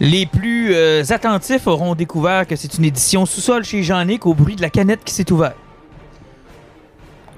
Les plus euh, attentifs auront découvert que c'est une édition sous-sol chez Jean-Nic au bruit de la canette qui s'est ouverte.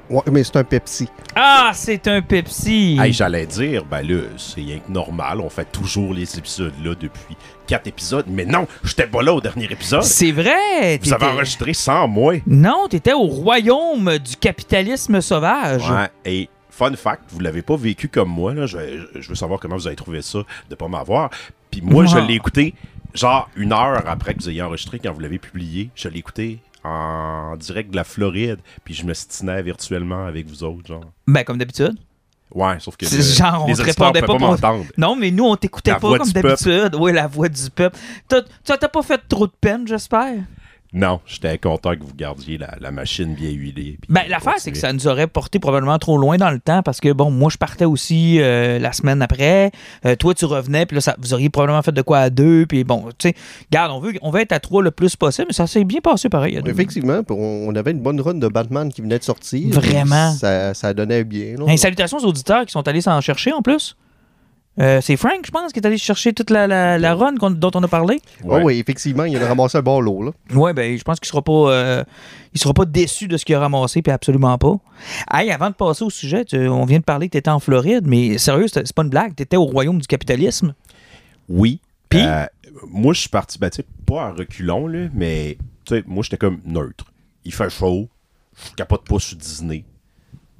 Ouais, mais c'est un Pepsi. Ah, c'est un Pepsi. Hey, j'allais dire, ben là, c'est rien que normal, on fait toujours les épisodes là depuis quatre épisodes, mais non, j'étais pas là au dernier épisode. C'est vrai. Vous avez enregistré sans moi. Non, t'étais au royaume du capitalisme sauvage. Ouais, et fun fact, vous l'avez pas vécu comme moi, là. Je, je veux savoir comment vous avez trouvé ça de pas m'avoir. Puis moi, je l'ai écouté genre une heure après que vous ayez enregistré, quand vous l'avez publié. Je l'ai écouté en direct de la Floride, puis je me stinais virtuellement avec vous autres, genre. Ben, comme d'habitude. Ouais, sauf que C'est le- genre, on les te auditeurs répondait pouvaient pas pour-. Non, mais nous, on t'écoutait pas comme d'habitude. Oui, la voix du peuple. T'as t'as pas fait trop de peine, j'espère? Non, j'étais content que vous gardiez la, la machine bien huilée. Ben, l'affaire, c'est que ça nous aurait porté probablement trop loin dans le temps parce que, bon, moi, je partais aussi euh, la semaine après. Euh, toi, tu revenais, puis là, ça, vous auriez probablement fait de quoi à deux. Puis bon, tu sais, garde, on veut, on veut être à trois le plus possible, mais ça s'est bien passé pareil. à deux. Effectivement, on on avait une bonne run de Batman qui venait de sortir. Vraiment. Ça, ça donnait bien. là. Hey, salutations aux auditeurs qui sont allés s'en chercher en plus. Euh, c'est Frank, je pense, qui est allé chercher toute la, la, la run dont on a parlé. Ah oui, effectivement, il a ramassé un bon lot. Là. Ouais, ben, je pense qu'il sera pas, euh, il sera pas déçu de ce qu'il a ramassé, puis absolument pas. Hey, avant de passer au sujet, tu- on vient de parler que tu étais en Floride, mais sérieux, c'est pas une blague, tu étais au royaume du capitalisme. Oui. Puis? Euh, moi, je suis parti, ben, pas en reculons, là, mais tu sais, moi, j'étais comme neutre. Il fait chaud, je capote pas sur Disney,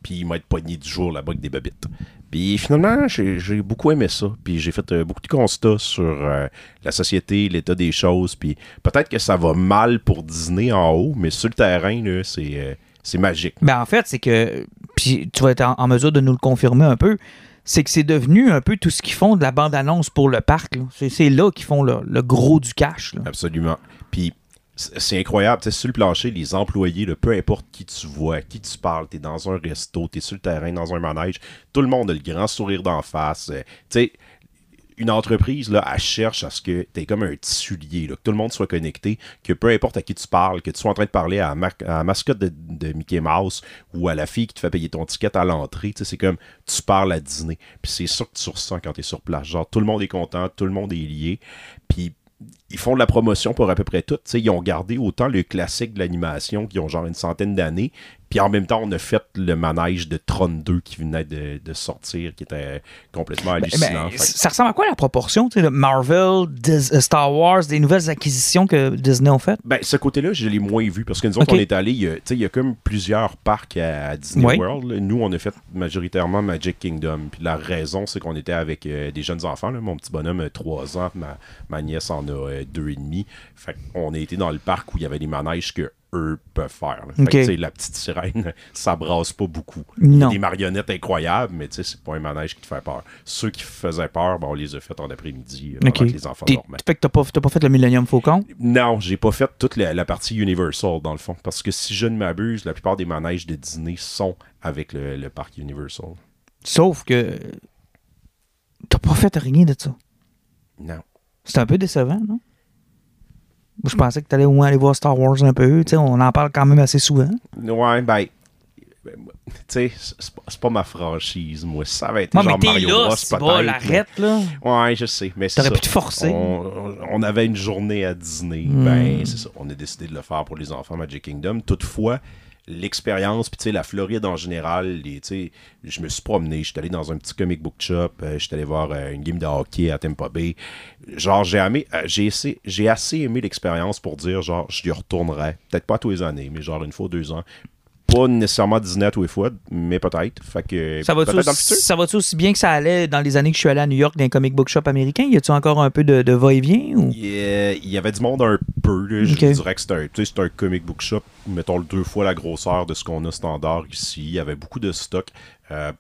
puis il m'a été pogné du jour là-bas avec des babites. Puis finalement, j'ai beaucoup aimé ça. Puis j'ai fait euh, beaucoup de constats sur euh, la société, l'état des choses. Puis peut-être que ça va mal pour Disney en haut, mais sur le terrain, c'est euh, c'est magique. Ben, en fait, c'est que, puis tu vas être en, en mesure de nous le confirmer un peu, c'est que c'est devenu un peu tout ce qu'ils font de la bande-annonce pour le parc. C'est c'est là qu'ils font le, le gros du cash. là. Absolument. Puis c'est incroyable, tu sais, sur le plancher, les employés, peu importe qui tu vois, qui tu parles, t'es dans un resto, t'es sur le terrain, dans un manège, tout le monde a le grand sourire d'en face. Euh, tu une entreprise, là, elle cherche à ce que tu comme un tissu lié, que tout le monde soit connecté, que peu importe à qui tu parles, que tu sois en train de parler à la, mascotte de, Mickey Mouse ou à la fille qui te fait payer ton ticket à l'entrée, tu c'est comme tu parles à Disney. Puis c'est ça que tu ressens quand tu es sur place. Genre, tout le monde est content, tout le monde est lié. Puis ils font de la promotion pour à peu près tout. Ils ont gardé autant le classique de l'animation qui ont genre une centaine d'années. Puis en même temps, on a fait le manège de Tron 2 qui venait de, de sortir, qui était complètement Ben, hallucinant. ben, ça ressemble à quoi la proportion, tu sais, de Marvel, Dis- euh, Star Wars, des nouvelles acquisitions que Disney ont faites? Ben, ce côté-là, je l'ai moins vu parce que nous autres, Ok. on est allés, il y a- tu sais, il y a comme plusieurs parcs à, Disney. World. Nous, on a fait majoritairement Magic Kingdom. Puis la raison, c'est qu'on était avec euh, des jeunes enfants. là. Mon petit bonhomme a 3 ans, ma, ma nièce en a euh, deux et demi. Fait qu'on a été dans le parc où il y avait des manèges que eux peuvent faire. Fait que, la petite sirène, ça brasse pas beaucoup. Il y a Non. des marionnettes incroyables, mais c'est pas un manège qui te fait peur. Ceux qui faisaient peur, ben, on les a fait en après-midi euh, les enfants dormaient. Fait que t'as pas, pas fait le Millennium Faucon? Non, j'ai pas fait toute la, la partie Universal dans le fond. Parce que si je ne m'abuse, la plupart des manèges de Disney sont avec le, le parc Universal. Sauf que t'as pas fait rien de ça. Non. C'est un peu décevant, non? Je pensais que t'allais au moins aller voir Star Wars un peu. tu on en parle quand même assez souvent. Ouais, ben. ben, Tu sais, c'est pas, ma franchise, moi. Ça avait été Moi, mais genre t'es Mario là, Bros, c'est pas mais- l'arrête, là. Ouais, je sais, mais T'aurais pu te forcer. On, on avait une journée à Disney. Hmm. Ben, c'est ça. On a décidé de le faire pour les enfants Magic Kingdom. Toutefois, l'expérience, puis tu sais, la Floride en général, tu sais, je me suis promené, j'étais allé dans un petit comic book shop, euh, j'étais allé voir euh, une game de hockey à Tampa Bay. Genre, j'ai aimé, euh, j'ai assez, j'ai assez aimé l'expérience pour dire, genre, je y retournerais. Peut-être pas tous les années, mais genre une fois, deux ans. Pas nécessairement Disney à tous les fois, mais peut-être. Fait que Ça va-tu aussi, va-tu aussi bien que ça allait dans les années que je suis allé à New York dans un comic book shop américain? Y a-tu encore un peu de, de va-et-vient? Ou... Il y avait du monde un peu. là. Je dirais que c'était un, c'est un comic book shop, mettons deux fois la grosseur de ce qu'on a standard ici. Il y avait beaucoup de stock, euh,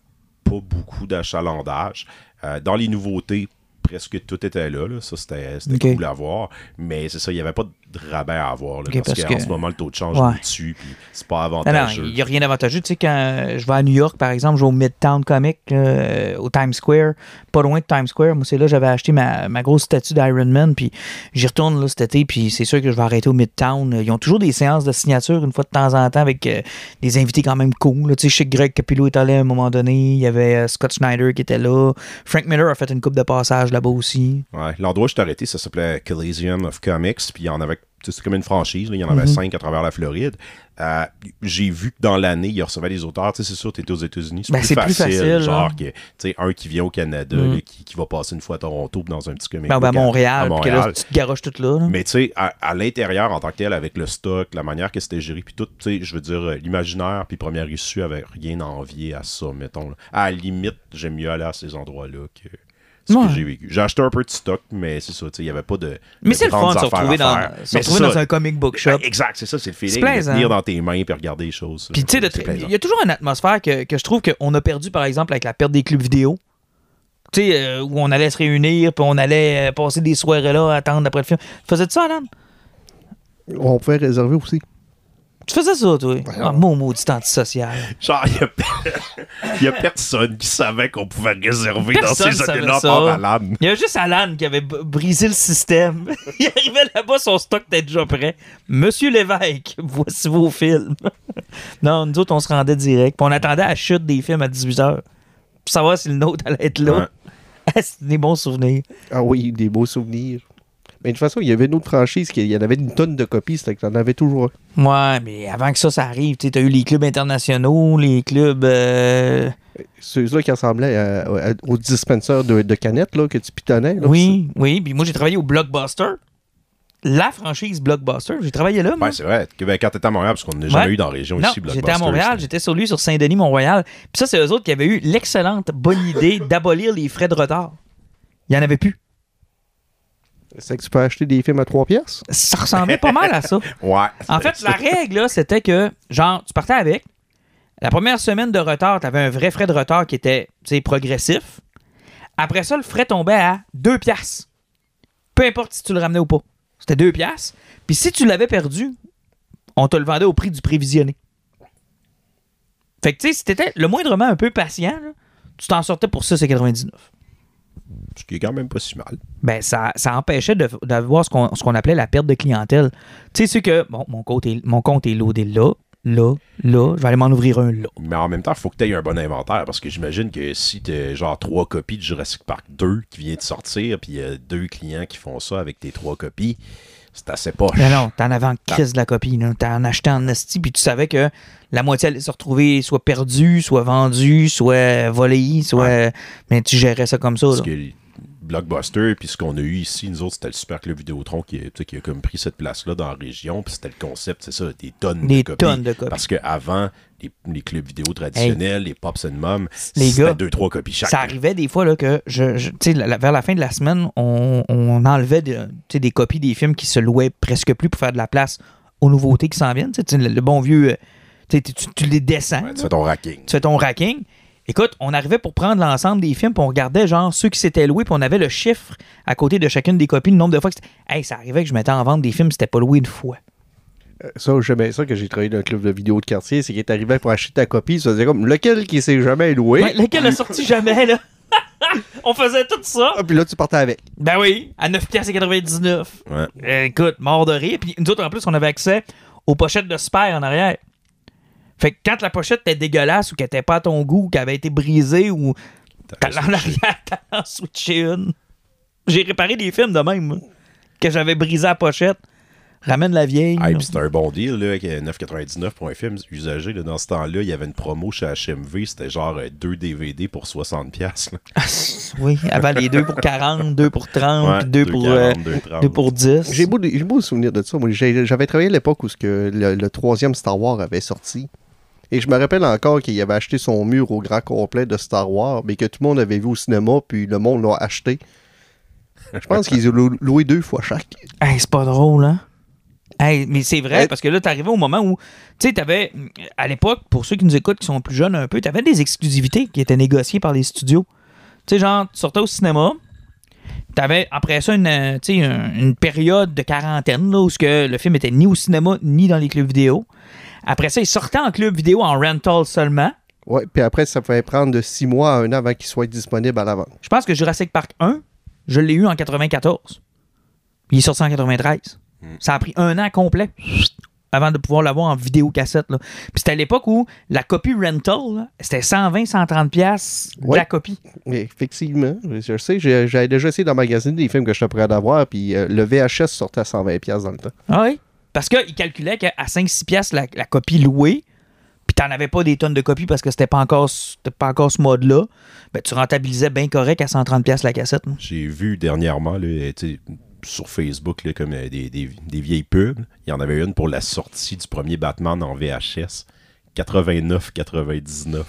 pas beaucoup d'achalandage. Euh, dans les nouveautés, presque tout était là. là. Ça, c'était cool à voir. Mais c'est ça, il n'y avait pas de rabais à avoir. là, parce parce qu'en que- ce moment, le taux de change Ouais. est dessus. Puis c'est pas avantageux. il n'y a rien d'avantageux. Tu sais, quand je vais à New York, par exemple, je vais au Midtown Comic, euh, au Times Square, pas loin de Times Square. Moi, c'est là que j'avais acheté ma, ma grosse statue d'Iron Man, puis j'y retourne là, cet été, puis c'est sûr que je vais arrêter au Midtown. Ils ont toujours des séances de signature une fois de temps en temps avec euh, des invités quand même cool. là. Tu sais, je sais que Greg Capillo est allé à un moment donné, il y avait euh, Scott Snyder qui était là, Frank Miller a fait une coupe de passage là-bas aussi. Ouais, L'endroit où je t'ai arrêté, ça s'appelait Calazian of Comics, puis il y en avait, tu c'est comme une franchise, là, il y en avait Mhm. cinq à travers la Floride. Euh, J'ai vu que dans l'année, il recevait des auteurs, tu sais, c'est sûr, t'étais aux États-Unis, c'est Ben, plus, c'est plus facile, genre que, tu sais, un qui vient au Canada, Mhm. là, qui, qui va passer une fois à Toronto, dans un petit comic Ben, ben, à Montréal, à que là, Montréal. tu te garoches tout là. Mais tu sais, à, à l'intérieur, en tant que tel, avec le stock, la manière que c'était géré, puis tout, tu sais, je veux dire, euh, l'imaginaire, puis première issue avait rien à envier à ça, mettons. là. À la limite, j'aime mieux aller à ces endroits-là que ce Ouais. que j'ai vécu. J'ai acheté un peu de stock, mais c'est ça, tu sais, il n'y avait pas de. Mais c'est le fun de se retrouver, dans, se retrouver dans un comic book shop. Ben, exact, c'est ça, c'est le feeling. de tenir dans tes mains regarder les choses. Puis tu sais, de- C'est plaisant. il y a toujours une atmosphère que, que je trouve qu'on a perdu, par exemple, avec la perte des clubs vidéo. Tu sais, euh, où on allait se réunir, puis on allait euh, passer des soirées là, attendre après le film. Tu faisais ça, Alan? On pouvait réserver aussi. Tu faisais ça, toi? Ah, mon maudit antisocial. Genre, il n'y a, personne qui savait qu'on pouvait réserver Personne dans ces ça. par malade. Il y a juste Alan qui avait brisé le système. il arrivait là-bas, son stock était déjà prêt. Monsieur Lévesque, voici vos films. non, nous autres, on se rendait direct. Puis on attendait à la chute des films à 18h. Pour savoir si le nôtre allait être là. C'est des bons souvenirs. Ah oui, des beaux souvenirs. Mais de toute façon, il y avait une autre franchise qui il y en avait une tonne de copies, c'était que t'en avais toujours un. Ouais, mais avant que ça, ça arrive, tu as eu les clubs internationaux, les clubs. euh, Ceux-là qui ressemblaient à- à- aux dispenseurs de, de canettes là, que tu pitonnais. là. Oui, oui. Puis moi, j'ai travaillé au Blockbuster. La franchise Blockbuster. J'ai travaillé là. Ouais, c'est vrai. Que, ben, quand t'étais à Montréal, parce qu'on n'a jamais Ouais. eu dans la région Non, ici, j'étais à Blockbuster, Montréal, j'étais sur lui sur Saint-Denis, Mont-Royal. Puis ça, c'est eux autres qui avaient eu l'excellente bonne idée d'abolir les frais de retard. Il n'y en avait plus. C'est que tu peux acheter des films à 3 pièces. Ça ressemblait pas mal à ça. Ouais. En fait, la règle, là, c'était que, genre, tu partais avec. La première semaine de retard, tu avais un vrai frais de retard qui était, progressif. Après ça, le frais tombait à 2 piastres. Peu importe si tu le ramenais ou pas. C'était 2 piastres. Puis si tu l'avais perdu, on te le vendait au prix du prévisionné. Fait que, tu sais, si t'étais le moindrement un peu patient, là, tu t'en sortais pour 6,99. Ce qui est quand même pas si mal. ben ça, ça empêchait d'avoir ce qu'on ce qu'on appelait la perte de clientèle. Tu sais, c'est que, bon, mon compte est, mon compte est loadé là, là, là, je vais aller m'en ouvrir un là. Mais en même temps, il faut que tu aies un bon inventaire parce que j'imagine que si tu genre trois copies de Jurassic Park 2 qui vient de sortir, puis il y a deux clients qui font ça avec tes trois copies, c'est assez poche. Mais non, t'en avais en crise de la copie. T'en achetais en esti, puis tu savais que la moitié allait se retrouver soit perdue, soit vendue, soit volée, soit. Mais tu gérais ça comme ça, Parce là. que Blockbuster, puis ce qu'on a eu ici, nous autres, c'était le Super Club Vidéotron qui, qui a comme pris cette place-là dans la région, puis c'était le concept, c'est ça, des tonnes Des de copies. tonnes de copies. Parce qu'avant, les, les clubs vidéo traditionnels, les Pops and Mom, c'était deux, trois copies chaque. Ça arrivait des fois là, que, je, je- la- la- vers la fin de la semaine, on, on enlevait de- des copies des films qui se louaient presque plus pour faire de la place aux nouveautés qui s'en viennent. Le, le bon vieux, euh, tu, les descends. Ouais, tu fais ton racking. tu fais ton racking. Écoute, on arrivait pour prendre l'ensemble des films, puis on regardait genre ceux qui s'étaient loués, puis on avait le chiffre à côté de chacune des copies, le nombre de fois que c'était. Hey, ça arrivait que je mettais en vente des films, c'était pas loué une fois. Euh, Ça, ça que j'ai travaillé dans un club de vidéo de quartier, c'est qu'il est arrivé pour acheter ta copie, ça faisait comme lequel qui s'est jamais loué? Ouais, lequel a sorti jamais, là? on faisait tout ça. Ah, puis là, tu partais avec. Ben oui, à 9,99$. Ouais. Euh, écoute, mort de rire. Puis nous autres, en plus, on avait accès aux pochettes de Spare en arrière. Fait que quand la pochette était dégueulasse ou qu'elle était pas à ton goût, ou qu'elle avait été brisée ou t'allais en arrière, t'allais en switcher une. J'ai réparé des films de même, moi, que j'avais brisé la pochette. Ramène la vieille. Ah, et là. puis c'était un bon deal, là, avec 9,99 pour un film usagé. Là, dans ce temps-là, il y avait une promo chez HMV, c'était genre euh, deux DVD pour 60$. piastres, là. oui, avant les deux pour 40, deux pour 30, Ouais, puis deux, pour, euh, 2,40, 2,30. deux pour 10. J'ai beau, j'ai beau souvenir de ça. J'avais travaillé à l'époque où ce que le, le troisième Star Wars avait sorti. Et je me rappelle encore qu'il avait acheté son mur au grand complet de Star Wars, mais que tout le monde avait vu au cinéma, puis le monde l'a acheté. Je pense qu'ils ont lou- loué deux fois chaque. Hey, c'est pas drôle, hein? Hey, mais c'est vrai, parce que là, t'arrivais au moment où, tu sais, t'avais, à l'époque, pour ceux qui nous écoutent, qui sont plus jeunes un peu, t'avais des exclusivités qui étaient négociées par les studios. Tu sais, genre, tu sortais au cinéma, t'avais après ça une, euh, une période de quarantaine, là, où ce que le film était ni au cinéma, ni dans les clubs vidéo. Après ça, il sortait en club vidéo en rental seulement. Ouais, puis après, ça pouvait prendre de six mois à un an avant qu'il soit disponible à la vente. Je pense que Jurassic Park 1, je l'ai eu en 94. Puis il est sorti en 93. Ça a pris un an complet avant de pouvoir l'avoir en vidéocassette. Là. Puis c'était à l'époque où la copie rental, c'était 120-130$ piastres de Ouais. la copie. Mais effectivement, je sais, j'ai- j'avais déjà essayé d'emmagasiner des films que je te prêt d'avoir, puis euh, le VHS sortait à 120$ piastres dans le temps. Ah oui? Parce qu'il calculait qu'à 5-6$ piastres la, la copie louée, puis t'en avais pas des tonnes de copies parce que c'était pas encore, pas encore ce mode-là, ben, tu rentabilisais bien correct à 130$ piastres la cassette. J'ai vu dernièrement là, sais, sur Facebook là, comme euh, des, des- des vieilles pubs. Il y en avait une pour la sortie du premier Batman en VHS. 89-99.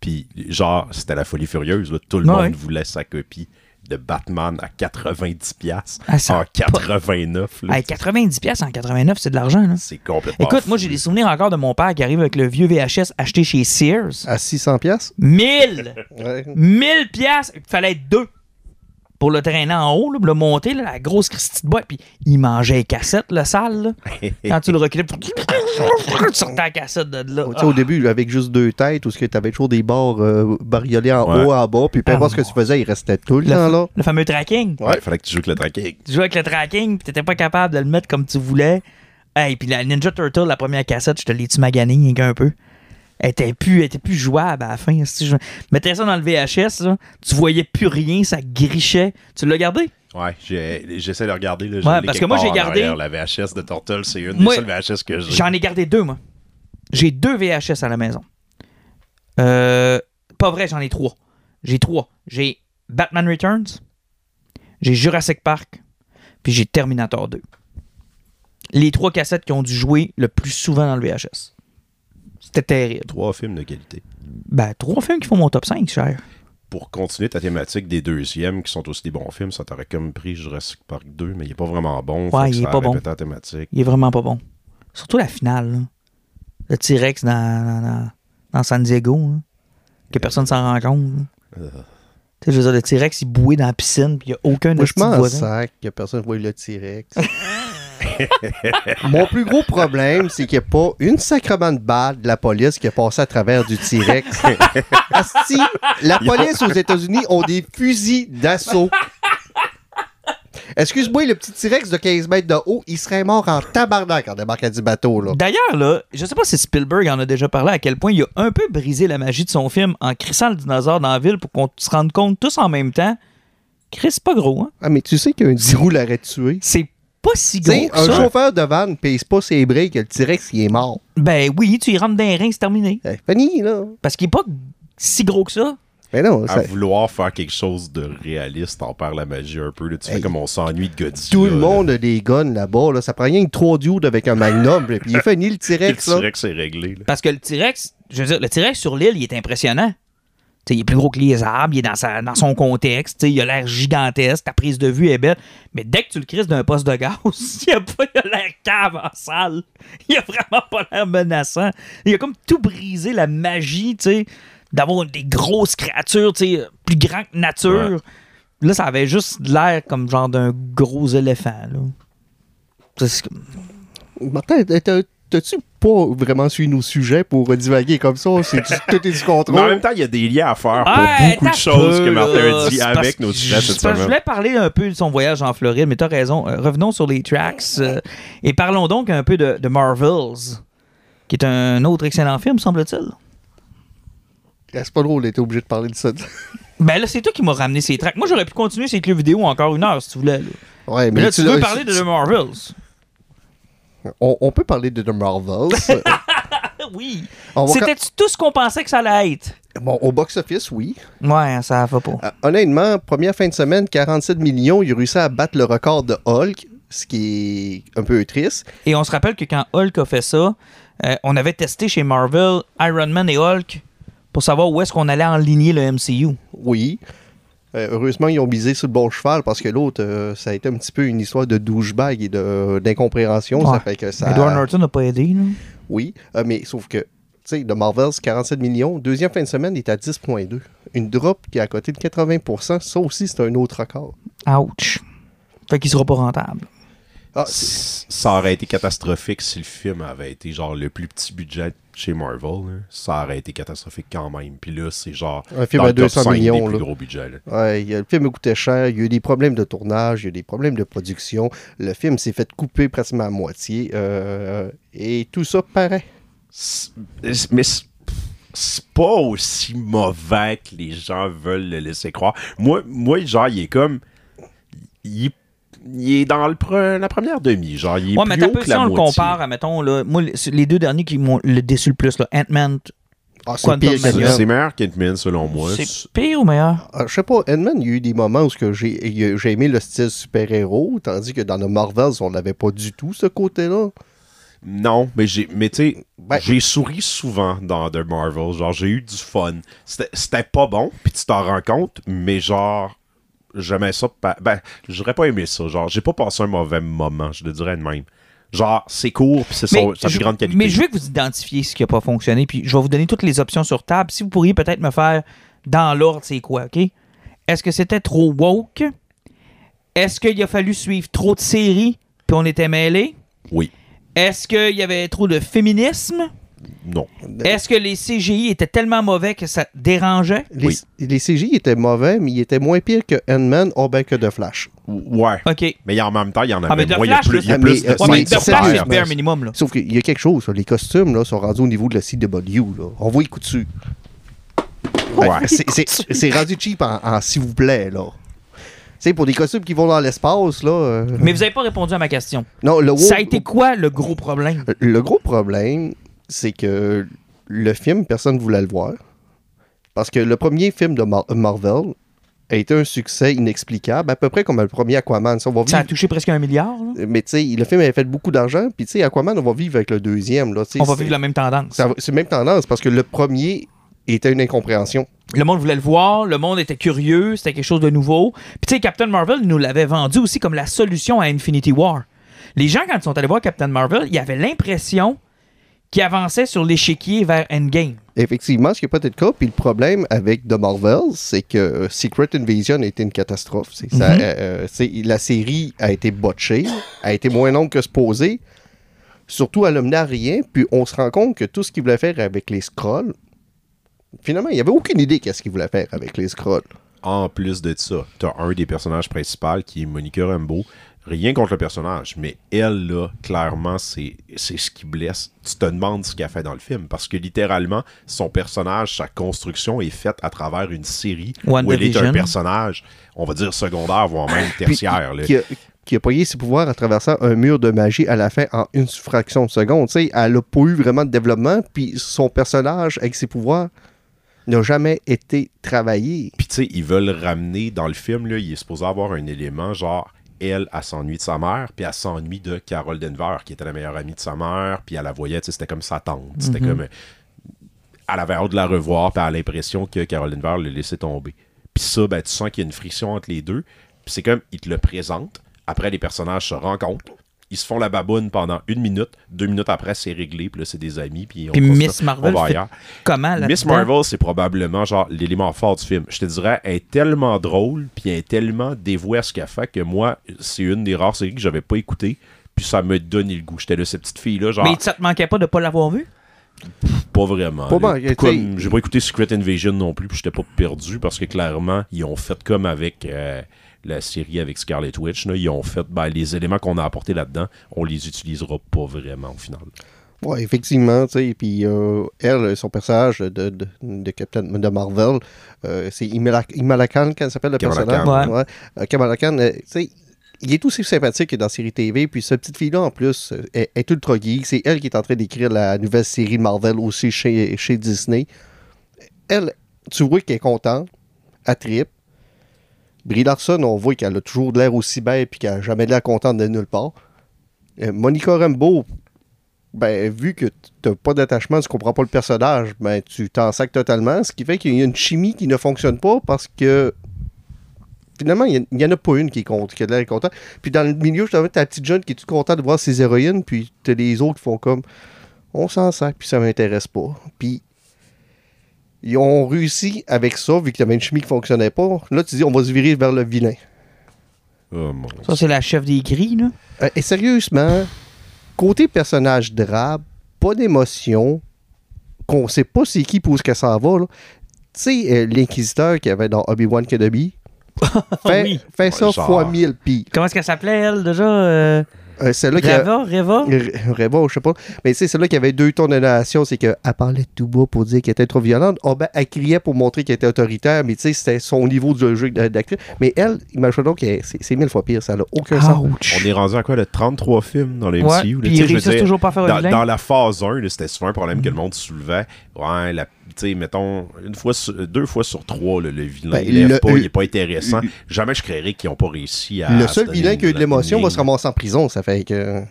Puis, genre, c'était la folie furieuse. là. Tout le Ouais, monde voulait sa copie de Batman à 90$ piastres Ah, en a pas- 89. là. Hey, 90$ piastres en 89$, c'est de l'argent. là. C'est complètement Écoute, moi, j'ai des souvenirs encore de mon père qui arrive avec le vieux VHS acheté chez Sears. À 600$? piastres? 1000! Ouais. 1000 piastres! Il fallait être deux pour le traîner en haut, là, pour le monter, là, la grosse Christie de bois. Puis il mangeait les cassettes, le sale. là. Quand tu le reculais, tu sortais la cassette de là. Tu sais, au début, avec juste deux têtes, où tu avais toujours des barres euh, bariolées en Ouais. haut, en bas, puis peu Ah, importe ce que tu faisais, il restait tout le le, temps là. le fameux tracking. Ouais, fallait que tu joues avec le tracking. Tu jouais avec le tracking, puis t'étais pas capable de le mettre comme tu voulais. Hey, puis la Ninja Turtle, la première cassette, je te l'ai-tu magané qu'un peu? Elle était plus, elle était plus jouable à la fin. Si je mettais ça dans le VHS, là, tu voyais plus rien, ça grichait. Tu l'as gardé? Ouais, j'essaie de regarder. Là, Ouais, parce que moi, j'ai gardé- arrière, La VHS de Turtle, c'est une Moi, des seules VHS que j'ai. J'en ai gardé deux, moi. J'ai deux VHS à la maison. Euh, pas vrai, j'en ai trois. J'ai trois. J'ai Batman Returns, j'ai Jurassic Park, puis j'ai Terminator 2. Les trois cassettes qui ont dû jouer le plus souvent dans le VHS. C'était terrible. Trois films de qualité. Ben, trois films qui font mon top 5, cher. Pour continuer ta thématique des deuxièmes, qui sont aussi des bons films, ça t'aurait comme pris Jurassic Park 2, mais il est pas vraiment bon. Ouais, il est pas bon. la thématique. Il est vraiment pas bon. Surtout la finale, là. Le T-Rex dans, dans, San Diego, là. que personne s'en rend compte. Euh. Tu sais, je veux dire, le T-Rex, il bouait dans la piscine, puis il n'y a aucun Moi, je de voisin. sac que personne voit le T-Rex. Mon plus gros problème, c'est qu'il n'y a pas une sacrement de balle de la police qui est passée à travers du T-Rex. Asti, la police aux États-Unis ont des fusils d'assaut. Excuse-moi, le petit T-Rex de 15 mètres de haut, il serait mort en tabarnak en débarquant du bateau, là. D'ailleurs, là, je sais pas si Spielberg en a déjà parlé, à quel point il a un peu brisé la magie de son film en crissant le dinosaure dans la ville pour qu'on se rende compte tous en même temps. Chris, c'est pas gros, hein? Ah, mais tu sais qu'un 10 roues l'aurait tué. C'est pas si gros que un ça. chauffeur de van ne pèse pas ses breaks, le T-Rex, il est mort. Ben oui, tu y rentres dans les reins, c'est terminé. C'est fini, là. Parce qu'il est pas si gros que ça. Mais non, À ça- vouloir faire quelque chose de réaliste, t'en perds la magie un peu. là. Tu Hey. fais comme on s'ennuie de Godzilla. tout le là. monde a des guns là-bas. Là. Ça prend rien que trois dudes avec un magnum. puis il est fini le Le T-Rex. là. T-Rex, c'est réglé. là. Parce que le T-Rex, je veux dire, le T-Rex sur l'île, il est impressionnant. Il est plus gros que les arbres, il est dans, sa, dans son contexte, il a l'air gigantesque, ta prise de vue est belle. Mais dès que tu le crises d'un poste de gaz, il a pas il a l'air cave en salle. Il a vraiment pas l'air menaçant. Il a comme tout brisé la magie, tu sais, d'avoir des grosses créatures, tu sais, plus grand que nature. Là, ça avait juste l'air comme genre d'un gros éléphant, là. C'est Martin, t'as-tu pas vraiment suivi nos sujets pour divaguer comme ça? C'est tout est du Mais en contrôle. même temps, il y a des liens à faire pour Ouais, beaucoup de choses peu, que Martin a dit avec nos sujets je- cette voulais parler un peu de son voyage en Floride, mais t'as raison. Euh, revenons sur les tracks euh, et parlons donc un peu de, de Marvels, qui est un autre excellent film, semble-t-il. Ah, C'est pas drôle d'être obligé de parler de ça. Ben là, c'est toi qui m'as ramené ces tracks. Moi, j'aurais pu continuer ces clubs vidéo encore une heure si tu voulais. là. Ouais, Mais là, tu veux parler de The Marvels. On, on peut parler de The Marvels. Oui. C'était tout ce qu'on pensait que ça allait être? quand- Bon, au box-office, oui. Ouais, ça va pas. Euh, honnêtement, première fin de semaine, 47 millions, il a réussi à battre le record de Hulk. ce qui est un peu triste. Et on se rappelle que quand Hulk a fait ça, euh, on avait testé chez Marvel Iron Man et Hulk pour savoir où est-ce qu'on allait enligner le MCU. Oui. Euh, heureusement, ils ont misé sur le bon cheval parce que l'autre, euh, ça a été un petit peu une histoire de douchebag et de- d'incompréhension. Ouais. Ça fait que ça. Edward Norton n'a pas aidé. là. Oui, euh, mais sauf que, tu sais, de Marvel, c'est 47 millions. Deuxième fin de semaine, il est à 10,2. Une drop qui est à côté de 80% Ça aussi, c'est un autre record. Ouch. Fait qu'il sera pas rentable. Ah, Ça aurait été catastrophique si le film avait été genre le plus petit budget chez Marvel. là. Ça aurait été catastrophique quand même. Puis là, c'est genre. Un film dans à le top 200 5 des millions, plus là. gros budgets. là. Ouais, il y a- le film coûtait cher, il y a eu des problèmes de tournage, il y a eu des problèmes de production. Le film s'est fait couper pratiquement à moitié. euh, et tout ça paraît. C'est- Mais c'est- c'est pas aussi mauvais que les gens veulent le laisser croire. Moi, moi genre, il est comme. Il, il est dans le pre- la première demi. Genre, il est Ouais, mais plus haut peu, que si la on le compare à, mettons, là, moi, les- deux derniers qui m'ont le déçu le plus, là, Ant-Man, Ah, c'est pire meilleur qu'Ant-Man, selon moi. c'est pire ou meilleur? Ah, je sais pas, Ant-Man, il y a eu des moments où j'ai aimé le style super-héros, tandis que dans le Marvels, on n'avait pas du tout ce côté-là. Non, mais j'ai mais tu sais, Ben- j'ai souri souvent dans The Marvel, genre j'ai eu du fun. C'était c'était pas bon, puis tu t'en rends compte, mais genre j'aimais ça ben j'aurais pas aimé ça, genre j'ai pas passé un mauvais moment, je le dirais de même. Genre c'est court puis c'est sa plus grande qualité. mais je veux que vous identifiez ce qui n'a pas fonctionné, puis je vais vous donner toutes les options sur table. Si vous pourriez peut-être me faire dans l'ordre, c'est quoi, OK? Est-ce que c'était trop woke? Est-ce qu'il a fallu suivre trop de séries, puis on était mêlés? Oui. Est-ce qu'il y avait trop de féminisme? Non. Est-ce que les CGI étaient tellement mauvais que ça dérangeait? Les, Oui. les CJ étaient mauvais, mais ils étaient moins pires que Ant-Man, oh ben que de Flash. Ouais. OK. Mais en même temps, il y en avait Ah, mais The moins, il y a Flash, plus, il y a plus mais, de Ouais, mais The Flash, c'est- le bare minimum, là. Sauf qu'il y a quelque chose, là, les costumes là, sont rendus au niveau de la CW. Là. On voit les coups dessus. Ouais. C'est- rendu cheap en, en s'il vous plaît. là. Tu sais, pour des costumes qui vont dans l'espace, là. euh, Mais vous n'avez pas répondu à ma question. non, le Ça a été quoi le gros problème? Le gros problème, c'est que le film, personne ne voulait le voir. Parce que le premier film de Mar- Marvel a été un succès inexplicable, à peu près comme le premier Aquaman. Ça, on va Ça a touché presque un milliard. là. Mais tu sais, le film avait fait beaucoup d'argent, puis tu sais, Aquaman, on va vivre avec le deuxième. Là, On va vivre la même tendance. C'est la même tendance, parce que le premier était une incompréhension. Le monde voulait le voir, le monde était curieux, c'était quelque chose de nouveau. Puis tu sais, Captain Marvel nous l'avait vendu aussi comme la solution à Infinity War. Les gens, quand ils sont allés voir Captain Marvel, ils avaient l'impression qu'ils avançaient sur l'échiquier vers Endgame. Effectivement, ce qui n'a pas été le cas. Puis le problème avec The Marvels, c'est que euh, Secret Invasion a été une catastrophe. C'est ça, Mhm. euh, euh, c'est- la série a été botchée, a été moins longue que supposé. Surtout, elle a mené à rien. Puis on se rend compte que tout ce qu'il voulait faire avec les scrolls, finalement, il n'y avait aucune idée qu'est-ce qu'il voulait faire avec les scrolls. En plus de ça, t'as un des personnages principaux qui est Monica Rambeau. Rien contre le personnage, mais elle, là, clairement, c'est c'est ce qui blesse. Tu te demandes ce qu'elle fait dans le film. Parce que littéralement, son personnage, sa construction est faite à travers une série où elle est un personnage, on va dire secondaire, voire même tertiaire. là. Qui a, qui a payé ses pouvoirs en traversant un mur de magie à la fin en une fraction de seconde. Elle n'a pas eu vraiment de développement. Puis son personnage, avec ses pouvoirs, n'a jamais été travaillé. Puis tu sais, ils veulent ramener dans le film, là, il est supposé avoir un élément genre, elle, elle s'ennuie de sa mère, puis elle s'ennuie de Carol Denver, qui était la meilleure amie de sa mère, puis elle la voyait, c'était comme sa tante. C'était comme. euh, Elle avait hâte de la revoir, puis elle a l'impression que Carol Denver l'a laissé tomber. Puis ça, ben, tu sens qu'il y a une friction entre les deux. Puis c'est comme, ils te le présentent. Après, les personnages se rencontrent. Ils se font la baboune pendant une minute. Deux minutes après, c'est réglé. Puis là, c'est des amis. Puis, on Puis Miss Marvel on va ailleurs. comment là Miss Marvel, c'est probablement genre l'élément fort du film. Je te dirais, elle est tellement drôle, puis elle est tellement dévouée à ce qu'elle fait que moi, c'est une des rares séries que j'avais pas écoutées, puis ça me donnait le goût. J'étais là, cette petite fille-là, genre, Mais ça te manquait pas de pas l'avoir vu? pas vraiment. Pas mal, Comme, j'ai pas écouté Secret Invasion non plus, puis j'étais pas perdu, parce que clairement, ils ont fait comme avec euh, la série avec Scarlet Witch, là, ils ont fait, ben, les éléments qu'on a apportés là-dedans, on les utilisera pas vraiment au final. Ouais, effectivement, tu sais, puis euh, elle, son personnage de, de, de Captain de Marvel, euh, c'est Imala Khan, qu'elle s'appelle le Kamala personnage? Khan. Ouais. Euh, Kamala Khan, euh, tu sais, il est aussi sympathique que dans la série TV, puis cette petite fille-là, en plus, euh, est, est ultra geek. C'est elle qui est en train d'écrire la nouvelle série Marvel aussi chez, chez Disney. Elle, tu vois qu'elle est contente, elle tripe. Brie Larson, on voit qu'elle a toujours de l'air aussi belle puis qu'elle n'a jamais l'air contente de nulle part. Euh, Monica Rambeau, ben, vu que tu n'as pas d'attachement, tu comprends pas le personnage, ben, tu t'en sacs totalement. Ce qui fait qu'il y a une chimie qui ne fonctionne pas parce que finalement, il n'y en a pas une qui est contre, qui a l'air content. Puis dans le milieu, justement, t'as la petite jeune qui est toute contente de voir ses héroïnes, puis t'as les autres qui font comme on s'en sac, puis ça m'intéresse pas. Puis ils ont réussi avec ça, vu qu'il y avait une chimie qui fonctionnait pas. Là, tu dis on va se virer vers le vilain. Oh, mon Ça, c'est la chef des gris, là. Euh, et sérieusement, côté personnage drabe, pas d'émotion, qu'on sait pas c'est qui pour ce que ça va. là. Tu sais, euh, l'inquisiteur qu'il y avait dans Obi-Wan Kenobi, fait, oui. fait ça genre. fois mille pis. Comment est-ce qu'elle s'appelait, elle, déjà? Euh, Euh, celle-là qui a- Reva? Je sais pas. Mais tu sais, celle-là qui avait deux tons de narration, c'est qu'elle parlait tout bas pour dire qu'elle était trop violente. Ah ben, elle criait pour montrer qu'elle était autoritaire, mais tu sais, c'était son niveau de jeu d'a- d'actrice. Mais elle, imagine donc, c'est c'est mille fois pire, ça n'a aucun sens. Ouch. On est rendu à quoi, le 33 films dans les Ouais, MCU? puis ils réussissent toujours pas à faire dans, dans la phase 1, là, c'était souvent un problème que le monde soulevait. Ouais, la- tu sais, mettons, une fois sur- deux fois sur trois, là, le vilain, Ben, il lève le- pas, le- il est pas intéressant. Jamais je créerais qu'ils n'ont pas réussi à. Le seul vilain qui a eu de l'émotion va se ramasser en prison, ça fait que.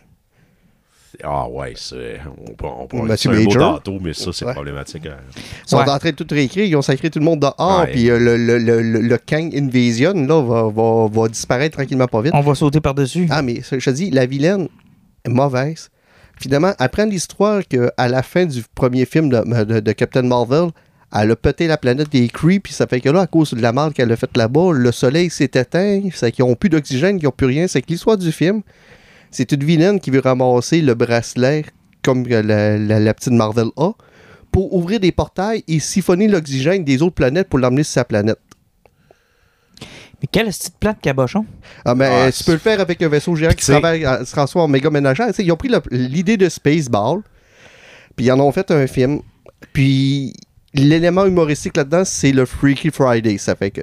Ah ouais, c'est. On peut, on peut un Major. tantôt, mais ça, c'est Ouais. problématique. hein. Ils sont Ouais. en train de tout réécrire, ils ont sacré tout le monde dehors, puis euh, le, le, le, le- le Kang Invasion, là, va, va, va disparaître tranquillement pas vite. On va sauter par-dessus. Ah, mais je te dis, la vilaine est mauvaise. Finalement, apprendre l'histoire qu'à la fin du premier film de, Captain Marvel, elle a pété la planète des Kree, puis ça fait que là, à cause de la merde qu'elle a faite là-bas, le soleil s'est éteint, c'est qu'ils n'ont plus d'oxygène, qu'ils n'ont plus rien. C'est que l'histoire du film, c'est une vilaine qui veut ramasser le bracelet comme la, la- la petite Marvel a pour ouvrir des portails et siphonner l'oxygène des autres planètes pour l'emmener sur sa planète. Mais quelle petite plate cabochon? Ah, mais Ah, tu peux le faire avec un vaisseau géant qui travaille, euh, se transforme en méga ménagère. Ils ont pris l'idée de Spaceball, puis ils en ont fait un film. Puis l'élément humoristique là-dedans, c'est le Freaky Friday. Ça fait que.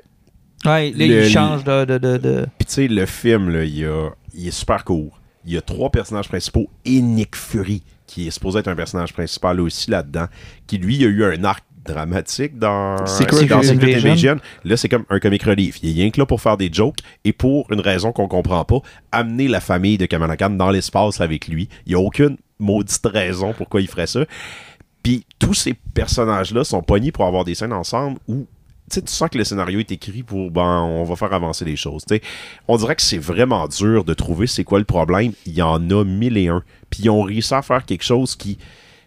Ouais, là, Le- il change de. de, de, de- Puis tu sais, le film, là, il, a- il est super court. Il y a trois personnages principaux et Nick Fury, qui est supposé être un personnage principal aussi là-dedans, qui lui a eu un arc dramatique dans Secret dans Secret Invasion. Invasion. Là, c'est comme un comic relief. Il est rien que là pour faire des jokes et pour une raison qu'on comprend pas, amener la famille de Kamala Khan dans l'espace avec lui. Il n'y a aucune maudite raison pourquoi il ferait ça. Puis tous ces personnages-là sont pognés pour avoir des scènes ensemble où tu sais, tu sens que le scénario est écrit pour ben on va faire avancer les choses. On dirait que c'est vraiment dur de trouver c'est quoi le problème. Il y en a mille et un. Puis ils ont réussi à faire quelque chose qui.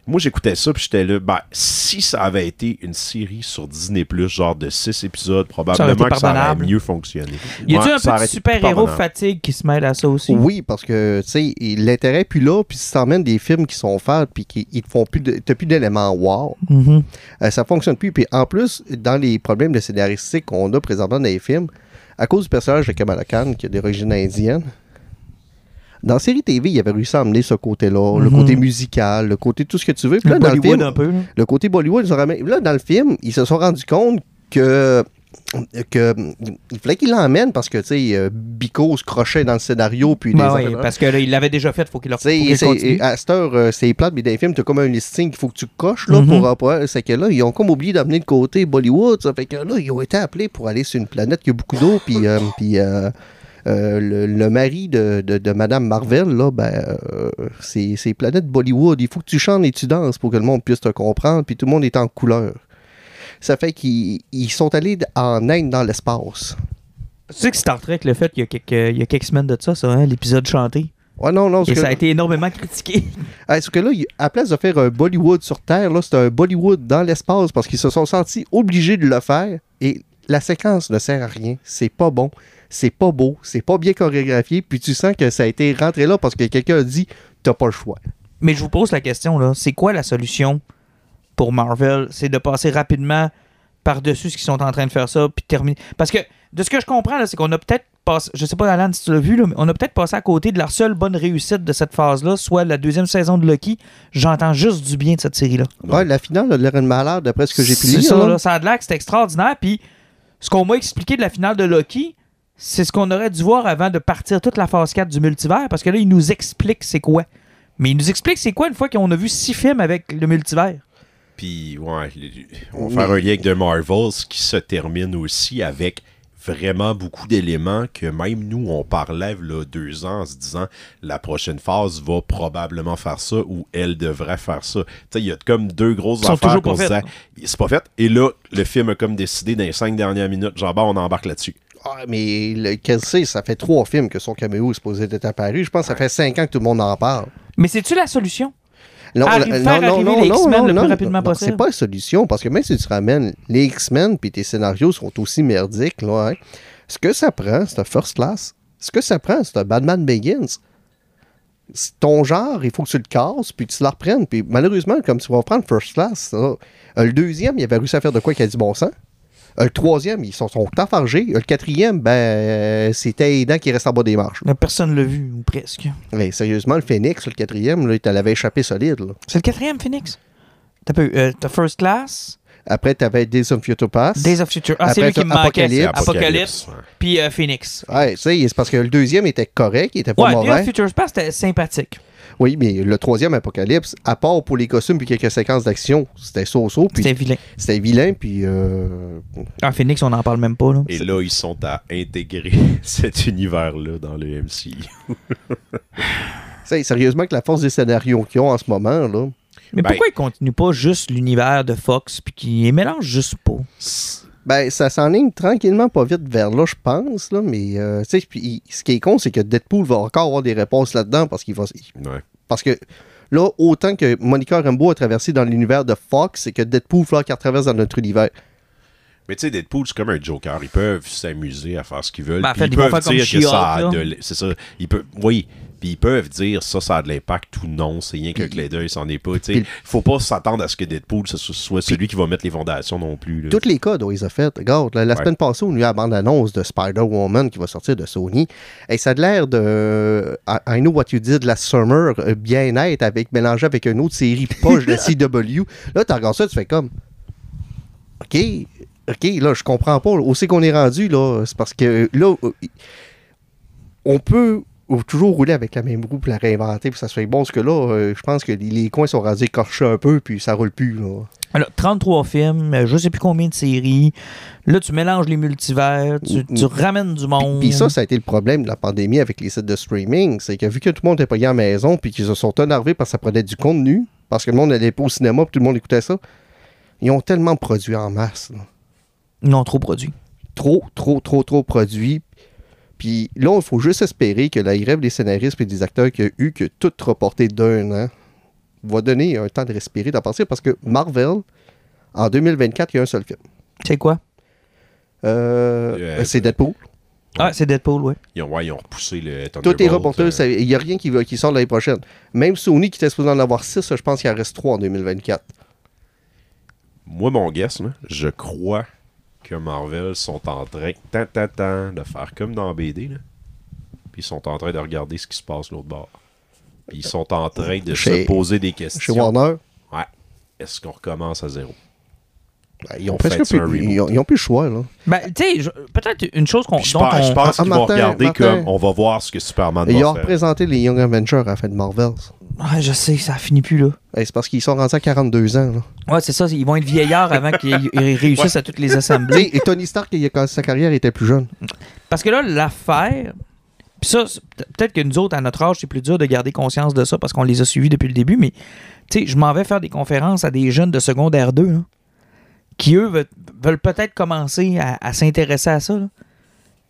Moi j'écoutais ça puis j'étais là, ben si ça avait été une série sur Disney genre de six épisodes, probablement que ça aurait mieux fonctionné. Y a-tu Ouais, un peu de super-héros fatigue qui se mêle à ça aussi? Oui, parce que, tu sais, l'intérêt est plus là, puis si t'emmènes des films qui sont faits, puis qui ils te font plus de. T'as plus d'éléments wow. Mhm. Euh, ça fonctionne plus. Puis en plus, dans les problèmes de scénaristique qu'on a présentement dans les films, à cause du personnage de Kamala Khan, qui a d'origine indienne, dans la série TV, il avait réussi à emmener ce côté-là, le Mhm. côté musical, le côté tout ce que tu veux. Puis Le dans le Bollywood film, un peu. là. le côté Bollywood, ils ont ramené- là, dans le film, ils se sont rendus compte que que il fallait qu'il l'emmène parce que tu sais euh, Bico se crochait dans le scénario puis Ben oui, parce que là, il l'avait déjà fait, faut qu'il le continue. à cette heure, euh, c'est plate, mais dans les films, t'as comme un listing qu'il faut que tu coches là, pour avoir. C'est que là, ils ont comme oublié d'amener le côté Bollywood. Ça fait que là, ils ont été appelés pour aller sur une planète qui a beaucoup d'eau. Puis, euh, puis euh, euh, le, le mari de, de, de Madame Marvel, là, ben, euh, c'est planète Bollywood. Il faut que tu chantes et tu danses pour que le monde puisse te comprendre. Puis tout le monde est en couleur. Ça fait qu'ils ils sont allés en Inde dans l'espace. Tu sais que Star Trek, le fait qu'il y a quelques, il y a quelques semaines de ça, ça, hein, l'épisode chanté? Ouais, non, non. Et que- ça a été énormément critiqué. Est-ce que là, il- à la place de faire un Bollywood sur Terre, là, c'est un Bollywood dans l'espace parce qu'ils se sont sentis obligés de le faire et la séquence ne sert à rien. C'est pas bon, c'est pas beau, c'est pas bien chorégraphié, puis tu sens que ça a été rentré là parce que quelqu'un a dit t'as pas le choix. Mais je vous pose la question, là. C'est quoi la solution pour Marvel? C'est de passer rapidement par-dessus ce qu'ils sont en train de faire ça, puis terminer. Parce que, de ce que je comprends, là, c'est qu'on a peut-être passé. Je sais pas, Alan, si tu l'as vu, là, mais on a peut-être passé à côté de la seule bonne réussite de cette phase-là, soit la deuxième saison de Loki. J'entends juste du bien de cette série-là. Non. Ouais, la finale a l'air une malade d'après ce que j'ai pu lire. ça, là. là, ça a de l'air que c'est extraordinaire. Puis, ce qu'on m'a expliqué de la finale de Loki, c'est ce qu'on aurait dû voir avant de partir toute la phase 4 du multivers, parce que là, il nous explique c'est quoi. Mais il nous explique c'est quoi une fois qu'on a vu six films avec le multivers. Puis, ouais, on va faire un lien avec The Marvels qui se termine aussi avec vraiment beaucoup d'éléments que même nous, on parlait là, deux ans en se disant la prochaine phase va probablement faire ça ou elle devrait faire ça. Tu sais, il y a comme deux grosses Ils affaires toujours qu'on pas se faites, disait, c'est pas fait. Et là, le film a comme décidé dans les cinq dernières minutes, genre, ben, on embarque là-dessus. Ah, mais le Kelsey, ça fait trois films que son caméo est supposé être apparu. Je pense que ça fait cinq ans que tout le monde en parle. Mais c'est-tu la solution? Non, Arrive- le- faire arriver les X-Men le plus rapidement non, possible. C'est pas la solution, parce que même si tu ramènes les X-Men puis tes scénarios sont aussi merdiques, là, hein, ce que ça prend, c'est un First Class. Ce que ça prend, c'est un Batman Begins. Ton genre, il faut que tu le casses, puis tu la reprennes. Puis malheureusement, comme tu vas prendre First Class, le deuxième, il avait réussi à faire de quoi qui a du bon sens. Euh, Le troisième, ils sont, sont enfargés. Euh, Le quatrième, ben, euh, c'était Aidan qui reste en bas des marches. Là, Personne ne l'a vu, ou presque. Mais sérieusement, le Phoenix, le quatrième, là, il t'en avait échappé solide. là. C'est le quatrième, Phoenix? T'as peu, euh, t'as First Class, Après, tu avais Days of Future Past. Days of Future. Ah, c'est Après, lui qui me manquait. Apocalypse. Apocalypse. Puis euh, Phoenix. Ouais, tu sais, c'est parce que le deuxième était correct, il était pas Ouais, Days mauvais. of Future Past, c'était sympathique. Oui, mais le troisième Apocalypse, à part pour les costumes puis quelques séquences d'action, c'était so-so, puis C'était vilain. c'était vilain, puis euh, Ah, Phoenix, on n'en parle même pas, là. Et là, ils sont à intégrer cet univers-là dans le MCU. sérieusement que la force des scénarios qu'ils ont en ce moment, là, Mais Ben- pourquoi ils continuent pas juste l'univers de Fox puis qu'ils les mélangent juste pas? Ben ça s'enligne tranquillement pas vite vers là, je pense, là, mais euh, tu sais, puis il- ce qui est con, c'est que Deadpool va encore avoir des réponses là-dedans parce qu'il va... Ouais. Parce que là, autant que Monica Rambeau a traversé dans l'univers de Fox, c'est que Deadpool, il qu'il traverse dans notre univers. Mais tu sais, Deadpool, c'est comme un Joker. Ils peuvent s'amuser à faire ce qu'ils veulent. Ben, en fait, ils peuvent faire comme dire que ça a de C'est ça. Ils peuvent, oui. Puis ils peuvent dire ça, ça a de l'impact ou non. C'est rien qu'un clé d'œil, c'en est pas. Puis- faut pas s'attendre à ce que Deadpool ce soit celui qui va mettre les fondations non plus. Tous les codes, on les a fait. Regarde, la, la Ouais. semaine passée, on a eu la bande-annonce de Spider-Woman qui va sortir de Sony. Et ça a l'air de I, I Know What You Did Last Summer, euh, bien-être, avec, mélangé avec une autre série poche de CW. Là, tu regardes ça, tu fais comme. OK, OK, là, je comprends pas. Où c'est qu'on est rendu, là? C'est parce que là, euh, on peut toujours rouler avec la même roue puis la réinventer puis ça se fait bon. Parce que là, euh, je pense que les, les coins sont rendus écorchés un peu puis ça roule plus, là. Alors, 33 films, euh, je sais plus combien de séries. Là, tu mélanges les multivers, tu, tu ramènes du monde. Puis ça, ça a été le problème de la pandémie avec les sites de streaming. C'est que vu que tout le monde était payé à la maison, puis qu'ils se sont énervés parce que ça prenait du contenu, parce que le monde n'allait pas au cinéma, puis tout le monde écoutait ça, ils ont tellement produit en masse. là. Ils l'ont trop produit. Trop, trop, trop, trop produit. Puis là, il faut juste espérer que la grève des scénaristes et des acteurs qu'il y a eu, que tout reporté d'un an, va donner un temps de respirer, d'en partir, parce que Marvel, en 2024, il y a un seul film. C'est quoi? Euh, Euh, c'est Deadpool. Ah, c'est Deadpool, ouais. Ils ont, ouais, ils ont repoussé le Tout est reporté. euh, Il n'y a rien qui, va, qui sort l'année prochaine. Même Sony qui était supposé en avoir 6, je pense qu'il en reste 3 en 2024. Moi, mon guess, là, je crois que Marvel sont en train tan, tan, tan, de faire comme dans BD. Là. Puis ils sont en train de regarder ce qui se passe l'autre bord. Puis ils sont en train de Chez- se poser des Chez questions. Warner, Ouais. Est-ce qu'on recommence à zéro? Ben, ils, ont plus, ils, ont, ils ont plus le choix. Là. Ben, tu sais, peut-être une chose qu'on. Je dont pense, on- pense Ah, qu'ils vont regarder Martin. comme on va voir ce que Superman Et ils va ont faire. représenté les Young Avengers à la fin de Marvel. Ah, je sais, ça finit plus, là. Ben, c'est parce qu'ils sont rendus à 42 ans. Là. Ouais, c'est ça, ils vont être vieillards avant qu'ils ils réussissent à toutes les assembler. et, et Tony Stark, il a- quand sa carrière était plus jeune. Parce que là, l'affaire. Puis ça, peut-être que nous autres, à notre âge, c'est plus dur de garder conscience de ça parce qu'on les a suivis depuis le début, mais tu sais, je m'en vais faire des conférences à des jeunes de secondaire 2 là, qui, eux, veulent, veulent peut-être commencer à, à s'intéresser à ça. là.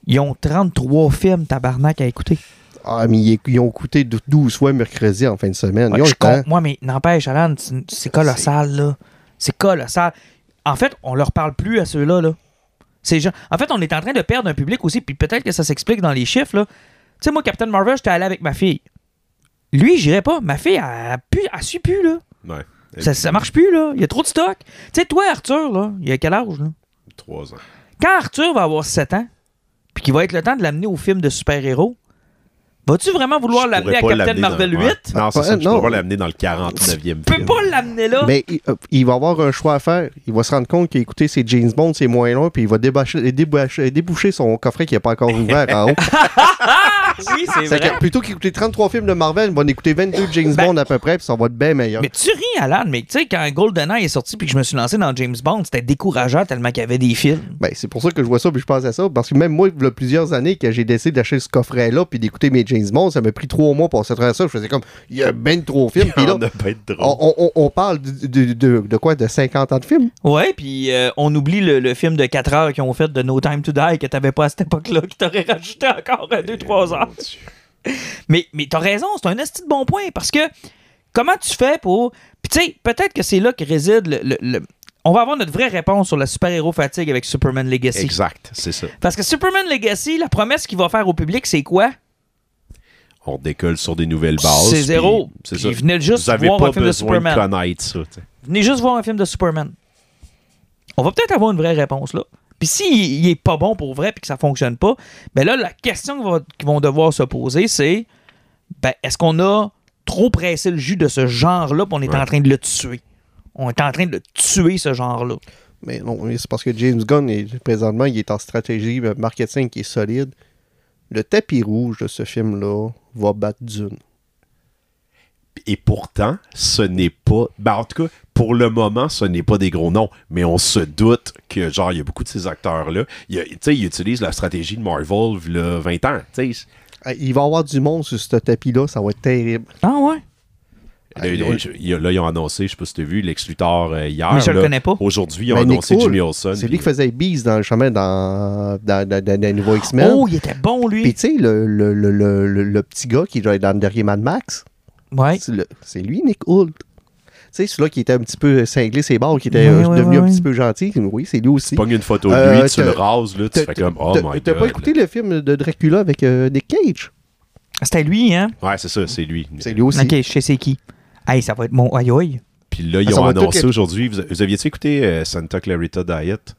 Ils ont 33 films tabarnak à écouter. Ah, mais ils, ils ont coûté 12 fois mercredi en fin de semaine. Ouais, Ils ont je le temps. compte- moi, mais n'empêche, Alan, c'est colossal, là. C'est colossal. En fait, on leur parle plus à ceux-là, là. Ces gens... En fait, on est en train de perdre un public aussi, puis peut-être que ça s'explique dans les chiffres, là. Tu sais, moi, Captain Marvel, j'étais allé avec ma fille. Lui, j'irais pas. Ma fille, elle, elle, pu- elle suit plus, là. Ouais. Ça, ça marche plus, là. Il y a trop de stock. Tu sais, toi, Arthur, là, il a quel âge, là? Trois ans. Quand Arthur va avoir 7 ans, puis qu'il va être le temps de l'amener au film de super-héros, vas-tu vraiment vouloir l'amener à Captain Marvel dans- 8? ouais. Non, c'est ça. Je pas l'amener dans le 49e Tu peux film. pas l'amener là. Mais il, euh, il va avoir un choix à faire. Il va se rendre compte qu'écouter ses James Bond, c'est moins long, puis il va débâcher- débâcher- déboucher son coffret qui n'est pas encore ouvert en haut. Oui, c'est vrai. que plutôt qu'écouter 33 films de Marvel, on va en écouter 22 James Ben- Bond à peu près, puis ça va être bien meilleur. Mais tu ris, Alan, mais tu sais, quand GoldenEye est sorti puis que je me suis lancé dans James Bond, c'était décourageant tellement qu'il y avait des films. Ben, c'est pour ça que je vois ça, puis je pense à ça. Parce que même moi, il y a plusieurs années que j'ai décidé d'acheter ce coffret-là, puis d'écouter mes James Bond, ça m'a pris trois mois pour se travers ça. Je faisais comme, il y a ben trop de films. Puis là, on, on- on parle de, de- de- de quoi De 50 ans de films? Ouais, puis euh, on oublie le, le film de 4 heures qu'ils ont fait de No Time to Die que t'avais pas à cette époque-là, qui t'aurait rajouté encore 2-3 heures. Mais, mais t'as raison, c'est un esti de bon point parce que comment tu fais pour. Puis tu sais, peut-être que c'est là que réside le, le- le- On va avoir notre vraie réponse sur la super-héros fatigue avec Superman Legacy. Exact, c'est ça. Parce que Superman Legacy, la promesse qu'il va faire au public, c'est quoi? On décolle sur des nouvelles bases. C'est zéro. C'est ça. venez juste Vous avez voir pas un film de besoin Superman. de connaître ça. Venez juste voir un film de Superman. On va peut-être avoir une vraie réponse là. Puis s'il est pas bon pour vrai puis que ça fonctionne pas, ben là, la question qu'ils vont, devoir se poser, c'est ben, est-ce qu'on a trop pressé le jus de ce genre-là puis on est Ouais. en train de le tuer? On est en train de le tuer, ce genre-là. Mais non, c'est parce que James Gunn, est- présentement, il est en stratégie marketing qui est solide. Le tapis rouge de ce film-là va battre Dune. Et pourtant, ce n'est pas. Ben, en tout cas, pour le moment, ce n'est pas des gros noms. Mais on se doute que, genre, il y a beaucoup de ces acteurs-là. Tu sais, ils utilisent la stratégie de Marvel, là, 20 ans. Tu sais, Il va y avoir du monde sur ce tapis-là, ça va être terrible. Ah ouais? Là, ils ont annoncé, je sais pas si tu as vu, Lex Luthor euh, hier. Mais je le là. connais pas. Aujourd'hui, ils ont Ben, Nick annoncé Jimmy Olsen. C'est lui qui faisait Beast dans le chemin dans, dans, dans, dans les nouveaux X-Men. Oh, il était bon, lui. Puis tu sais, le, le, le, le, le- le petit gars qui est dans le dernier Mad Max, ouais. c'est le- c'est lui, Nick Hoult. Tu sais, celui-là qui était un petit peu cinglé ses bords, qui était Ouais, euh, ouais, devenu un petit peu gentil. Oui, c'est lui aussi. Pogne une photo de Euh, lui, tu le rases, là, tu fais comme, oh my god. T'as pas écouté le film de Dracula avec euh, Nick Cage? C'était lui, hein? Ouais, c'est ça, c'est lui. C'est lui aussi. Ok, je sais c'est qui. Hey, ça va être mon aïe aïe. Puis là, ils Ah, ont annoncé aujourd'hui. Vous, vous aviez-tu écouté euh, Santa Clarita Diet?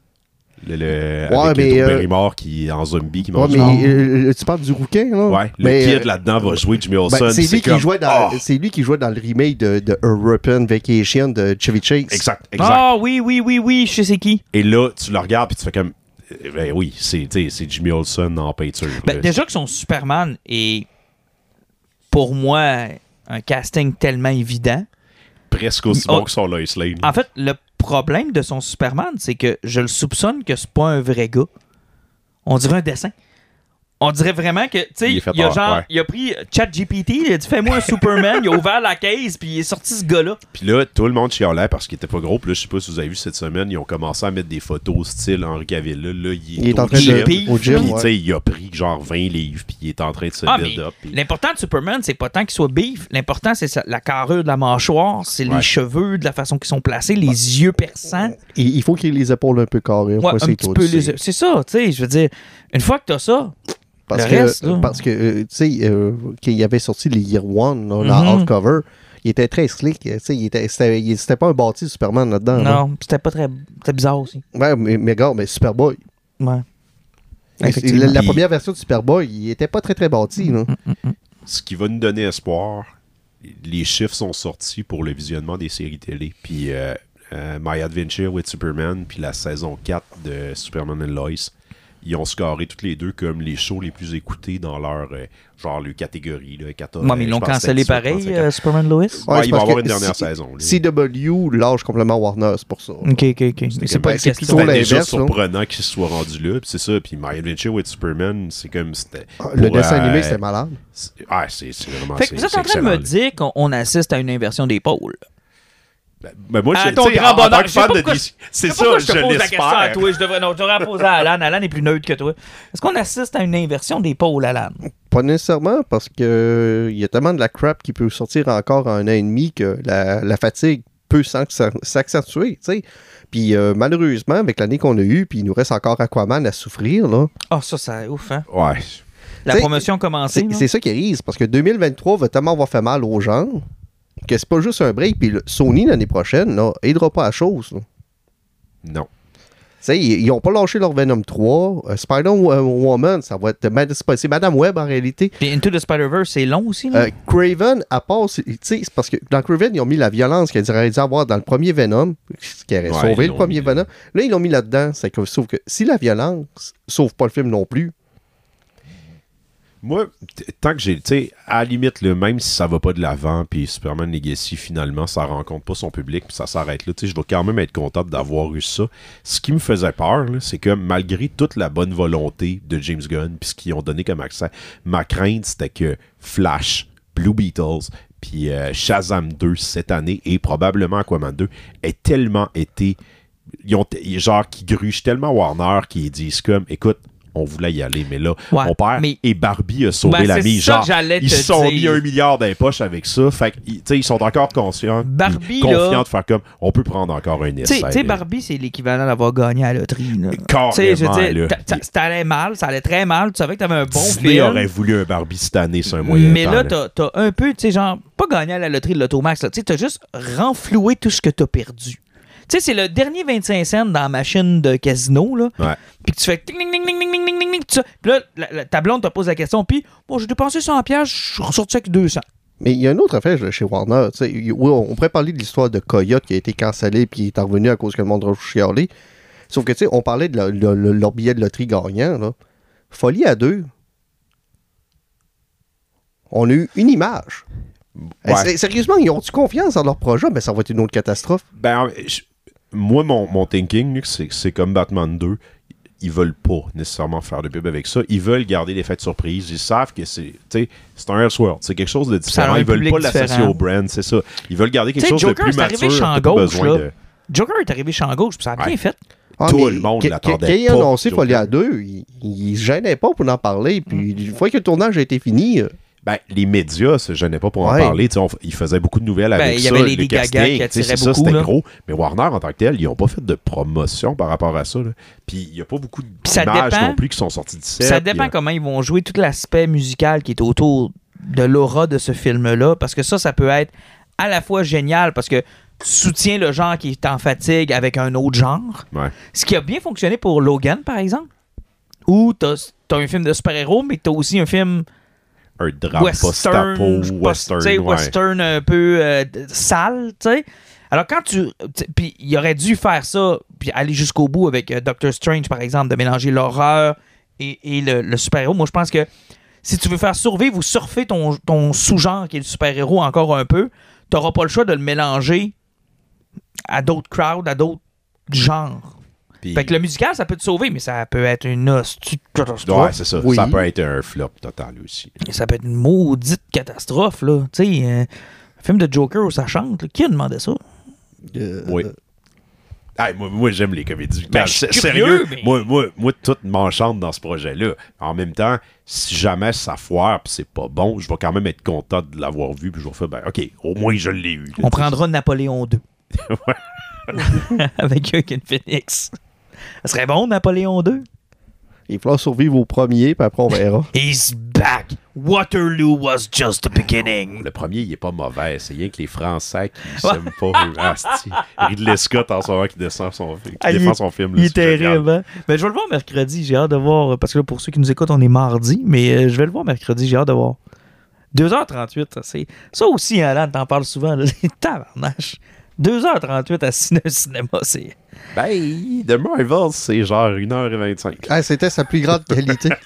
Le, le- Ouais, avec mais, Drew euh, Barrymore qui est en zombie qui Ouais, mange mais du- euh, tu parles du rouquin, là? Ouais, le Mais, kid euh, là-dedans va jouer Jimmy Olsen. ben, c'est puis lui, qui comme, jouait dans- oh! c'est lui qui jouait dans le remake de, de European Vacation de Chevy Chase. Exact, exact. Ah oui, oui, oui, oui, je sais c'est qui. Et là, tu le regardes puis tu fais comme. euh, Ben oui, c'est Jimmy Olsen en peinture. Ben, déjà que son Superman est, pour moi, un casting tellement évident. presque aussi Oh. bon que son Lois Lane. En fait, le problème de son Superman, c'est que je le soupçonne que c'est pas un vrai gars. On dirait un dessin. On dirait vraiment que, tu sais, Il a genre, ouais. il a pris ChatGPT, il a dit fais-moi un Superman, il a ouvert la caisse, puis il est sorti ce gars-là. Puis là, tout le monde chialait parce qu'il était pas gros. Puis là, je sais pas si vous avez vu cette semaine, ils ont commencé à mettre des photos style Henri Cavill. Là, là, il est, Il est au en train gym. de. Puis, Au gym, Puis, tu ouais. sais, il a pris genre 20 livres, puis il est en train de se Ah, build up. puis- l'important de Superman, c'est pas tant qu'il soit beef, l'important, c'est la carrure de la mâchoire, c'est Ouais. les cheveux, de la façon qu'ils sont placés, les yeux perçants. Il, il faut qu'il ait les épaules un peu carrées. C'est ça, tu sais, je veux dire, une fois que t'as ça, Parce Le que, reste, là. parce que euh, tu sais, euh, quand il avait sorti les Year One, là, Mhm. dans Hardcover, il était très slick. Tu sais, il était, c'était, pas un bâti Superman là-dedans. là. non, c'était pas très. C'était bizarre aussi. Ouais, mais, mais gars, mais Superboy. Ouais. La, la première version de Superboy, il était pas très très bâti. Là. ce qui va nous donner espoir, les chiffres sont sortis pour le visionnement des séries télé. Puis euh, euh, My Adventure with Superman, puis la saison 4 de Superman and Lois, ils ont scoré toutes les deux comme les shows les plus écoutés dans leur euh, genre leur catégorie. Là, 14, Moi, mais ils l'ont cancellé pareil, 18, euh, Superman Lois. Ouais, il va avoir une dernière saison, là. CW lâche complètement Warner, c'est pour ça. Ok, ok, ok. Mais c'est pas ben, plutôt déjà surprenant qu'il soit rendu là, puis c'est ça. Puis My Adventure with Superman, c'est comme c'était. Ah, Le dessin euh, animé, c'était malade. Ouais, c'est c'est vraiment. Fait que c'est- vous êtes en train de me dire qu'on on assiste à une inversion des pôles. Ben, ben moi, À je, ton tu sais, grand bonheur. Je c'est Je ça, je te je pose la question à l'espère. toi. Je devrais, non, je devrais la poser à Alan. Alan est plus neutre que toi. Est-ce qu'on assiste à une inversion des pôles, Alan? Pas nécessairement parce que euh, il y a tellement de la crap qui peut sortir encore en un an et demi que la, la fatigue peut s'acc- s'accentuer, tu sais. Puis euh, malheureusement, avec l'année qu'on a eue, puis il nous reste encore Aquaman à souffrir, là. Ah, ça, c'est ouf, hein? Ouais. La T'sais, promotion a commencé. C'est ça qui risque, parce que 2023 va tellement avoir fait mal aux gens que c'est pas juste un break, puis le- Sony l'année prochaine, là, aidera pas à la chose. là. Non. Tu sais, ils, ils ont pas lâché leur Venom 3. Euh, Spider-Woman, ça va être Mad- c'est Madame Web en réalité. Puis Into the Spider-Verse, c'est long aussi, là? Euh, Craven, à part, c'est- tu sais, c'est parce que dans Craven, ils ont mis la violence qu'ils auraient dû avoir dans le premier Venom, ce qui aurait Ouais, sauvé le premier mis. Venom. Là, ils l'ont mis là-dedans. C'est que, sauf que si la violence sauve pas le film non plus, Moi, tant que j'ai, tu sais, à la limite, même si ça va pas de l'avant, puis Superman Legacy, finalement, ça rencontre pas son public, puis ça s'arrête là, tu sais, je vais quand même être content d'avoir eu ça. Ce qui me faisait peur, c'est que malgré toute la bonne volonté de James Gunn, puis ce qu'ils ont donné comme accès, ma crainte, c'était que Flash, Blue Beatles, puis euh, Shazam 2 cette année, et probablement Aquaman 2, aient tellement été ils ont genre qui gruchent tellement Warner qu'ils disent comme écoute on voulait y aller mais là Ouais, on perd mais- et Barbie a sauvé Ben, la mise genre ils se sont mis un milliard dans les poches avec ça fait que, ils- tu sais, ils sont encore conscients Barbie, confiants là- de faire comme on peut prendre encore un essai tu sais, là. Barbie, c'est l'équivalent d'avoir gagné à la loterie. là. Carrément, là. ça allait mal, ça allait très mal. Tu savais que t'avais un bon Disney film. aurait voulu un Barbie cette année c'est un moyen Mais temps, là, t'as t'as un peu, tu sais, genre, pas gagné à la loterie de l'Automax, là. tu sais, t'as juste renfloué tout ce que t'as perdu. Tu sais, c'est le dernier 25 cents dans la machine de casino, là. Ouais. Puis que tu fais ting, ting, ting, ting, ting, ting, ting, ting, tout ça. Puis là, la, la- ta blonde te pose la question, puis, bon, j'ai dépensé 100 pièces, je suis ressorti avec 200. Mais il y a une autre affaire chez Warner. tu sais, il- oui, on pourrait parler de l'histoire de Coyote qui a été cancellé puis qui est revenu à cause que le monde a chialé. Sauf que, tu sais, on parlait de, la- de- de leur billet de loterie gagnant. Là. Folie à deux. On a eu une image. Ouais. Eh, Sérieusement, ils ont-tu confiance dans leur projet? Ben, ça va être une autre catastrophe. Ben, je- moi, mon, mon thinking, c'est c'est comme Batman 2. Ils veulent pas nécessairement faire de pub avec ça. Ils veulent garder l'effet de surprise. Ils savent que c'est tu sais, c'est un Elseworld. C'est quelque chose de différent. Ils veulent pas l'associer au brand, c'est ça. Ils veulent garder quelque chose Joker, de plus mature. gauche, besoin de... Joker est arrivé champ gauche, puis ça a bien Ouais. fait. Ah, Tout le monde l'attendait Quand il a annoncé à deux, il, il se gênait pas pour en parler. Puis une fois que le tournage a été fini, euh, Ben, les médias se gênaient pas pour en Ouais. parler. On ils faisaient beaucoup de nouvelles Ben, avec il y ça. avait Lady le Gaga casting, qui attirait c'est ça, beaucoup, c'était gros. Mais Warner, en tant que tel, ils n'ont pas fait de promotion par rapport à ça. là. Puis il n'y a pas beaucoup ça d'images non plus qui sont sorties du set. Ça dépend euh, comment ils vont jouer tout l'aspect musical qui est autour de l'aura de ce film-là, parce que ça, ça peut être à la fois génial, parce que tu soutiens le genre qui est en fatigue avec un autre genre, Ouais. ce qui a bien fonctionné pour Logan, par exemple, où t'as as un film de super-héros, mais t'as aussi un film un drame western, post-apo, western, ouais. western un peu euh, sale, tu sais. Alors quand tu, tu- puis il aurait dû faire ça, puis aller jusqu'au bout avec euh, Doctor Strange par exemple, de mélanger l'horreur et, et le, le super-héros. Moi je pense que si tu veux faire survivre ou surfer ton, ton sous-genre qui est le super-héros encore un peu, t'auras pas le choix de le mélanger à d'autres crowds, à d'autres genres. Puis- Fait que le musical, ça peut te sauver, mais ça peut être une hostie catastrophe. Ouais, c'est ça. Oui. Ça peut être un flop total aussi. Ça peut être une maudite catastrophe, là. Tu sais, euh, un film de Joker où ça chante, là. qui a demandé ça? euh, Oui. Ah, moi, moi, j'aime les comédies. Ben, sérieux, mais- moi, moi, moi, tout m'enchante dans ce projet-là. En même temps, si jamais ça foire pis c'est pas bon, je vais quand même être content de l'avoir vu puis je vais faire, ben, OK, au moins je l'ai eu. On prendra Napoléon 2. Avec Joaquin Phoenix. Ça serait bon, Napoléon 2? Il faudra survivre au premier, puis après on verra. He's back. Waterloo was just the beginning. Le premier, il est pas mauvais. C'est rien que les Français qui s'aiment pas. Ah. Ridley Scott en ce moment qui, descend son, qui Ah, défend son film. là, Il est terrible, hein? Mais je vais le voir mercredi. J'ai hâte de voir. Parce que là, pour ceux qui nous écoutent, on est mardi. Mais euh, je vais le voir mercredi. J'ai hâte de voir. 2h38, ça, c'est. Ça aussi, hein, Alan, t'en parles souvent. Là. Tabarnache. 2h38 à Ciné Cinéma, c'est. Ben, The Marvels, c'est genre 1h25. Ah, C'était sa plus grande qualité.